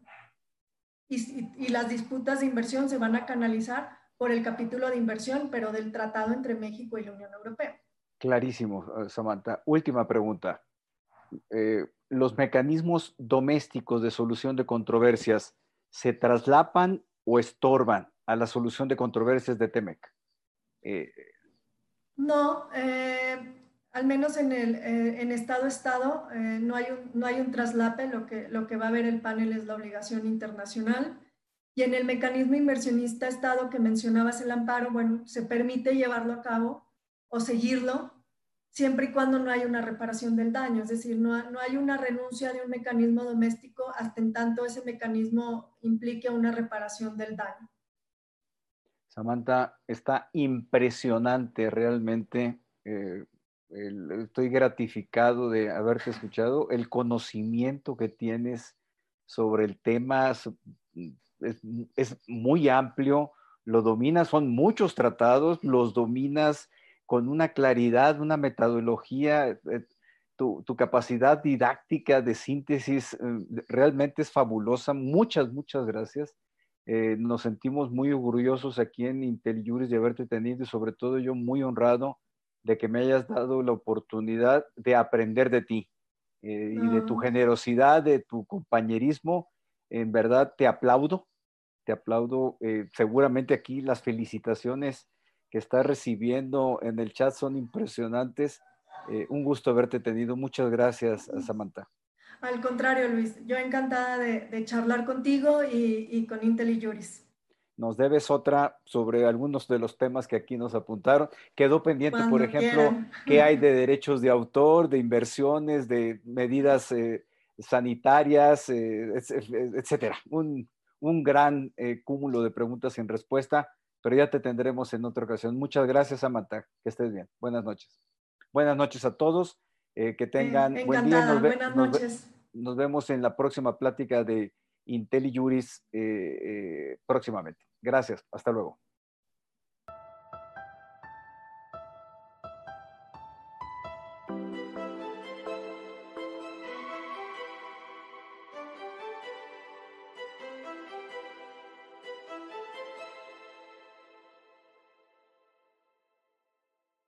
y, las disputas de inversión se van a canalizar por el capítulo de inversión, pero del tratado entre México y la Unión Europea.
Clarísimo, eh, Samantha. Última pregunta. Eh, ¿Los mecanismos domésticos de solución de controversias se traslapan o estorban a la solución de controversias de TEMEC?
Eh, no, al menos en, el, en Estado-Estado no, hay un, no hay un traslape, lo que, lo que va a ver el panel es la obligación internacional. Y en el mecanismo inversionista Estado que mencionabas el amparo, bueno, se permite llevarlo a cabo o seguirlo siempre y cuando no haya una reparación del daño, es decir, no, no hay una renuncia de un mecanismo doméstico hasta en tanto ese mecanismo implique una reparación del daño.
Samantha, está impresionante realmente. Eh, estoy gratificado de haberte escuchado, el conocimiento que tienes sobre el tema es, es muy amplio, lo dominas, son muchos tratados, los dominas con una claridad, una metodología, eh, tu, capacidad didáctica de síntesis eh, realmente es fabulosa. Muchas, muchas gracias. Eh, nos sentimos muy orgullosos aquí en IntelliJuris de haberte tenido y sobre todo yo muy honrado de que me hayas dado la oportunidad de aprender de ti y de tu generosidad, de tu compañerismo. En verdad te aplaudo, te aplaudo. seguramente aquí las felicitaciones que está recibiendo en el chat son impresionantes. Eh, un gusto haberte tenido. Muchas gracias, Samantha.
Al contrario, Luis, yo encantada de, charlar contigo y, con Intel y Juris.
Nos debes otra sobre algunos de los temas que aquí nos apuntaron. Quedó pendiente, por ejemplo, qué hay de derechos de autor, de inversiones, de medidas eh, sanitarias, eh, etcétera. Un, un gran cúmulo de preguntas sin respuesta pero ya te tendremos en otra ocasión. Muchas gracias, Samantha. Que estés bien. Buenas noches. Buenas noches a todos. Eh, que tengan buen día.
Nos Buenas noches.
Nos, vemos en la próxima plática de IntelliJuris eh, eh, próximamente. Gracias. Hasta luego.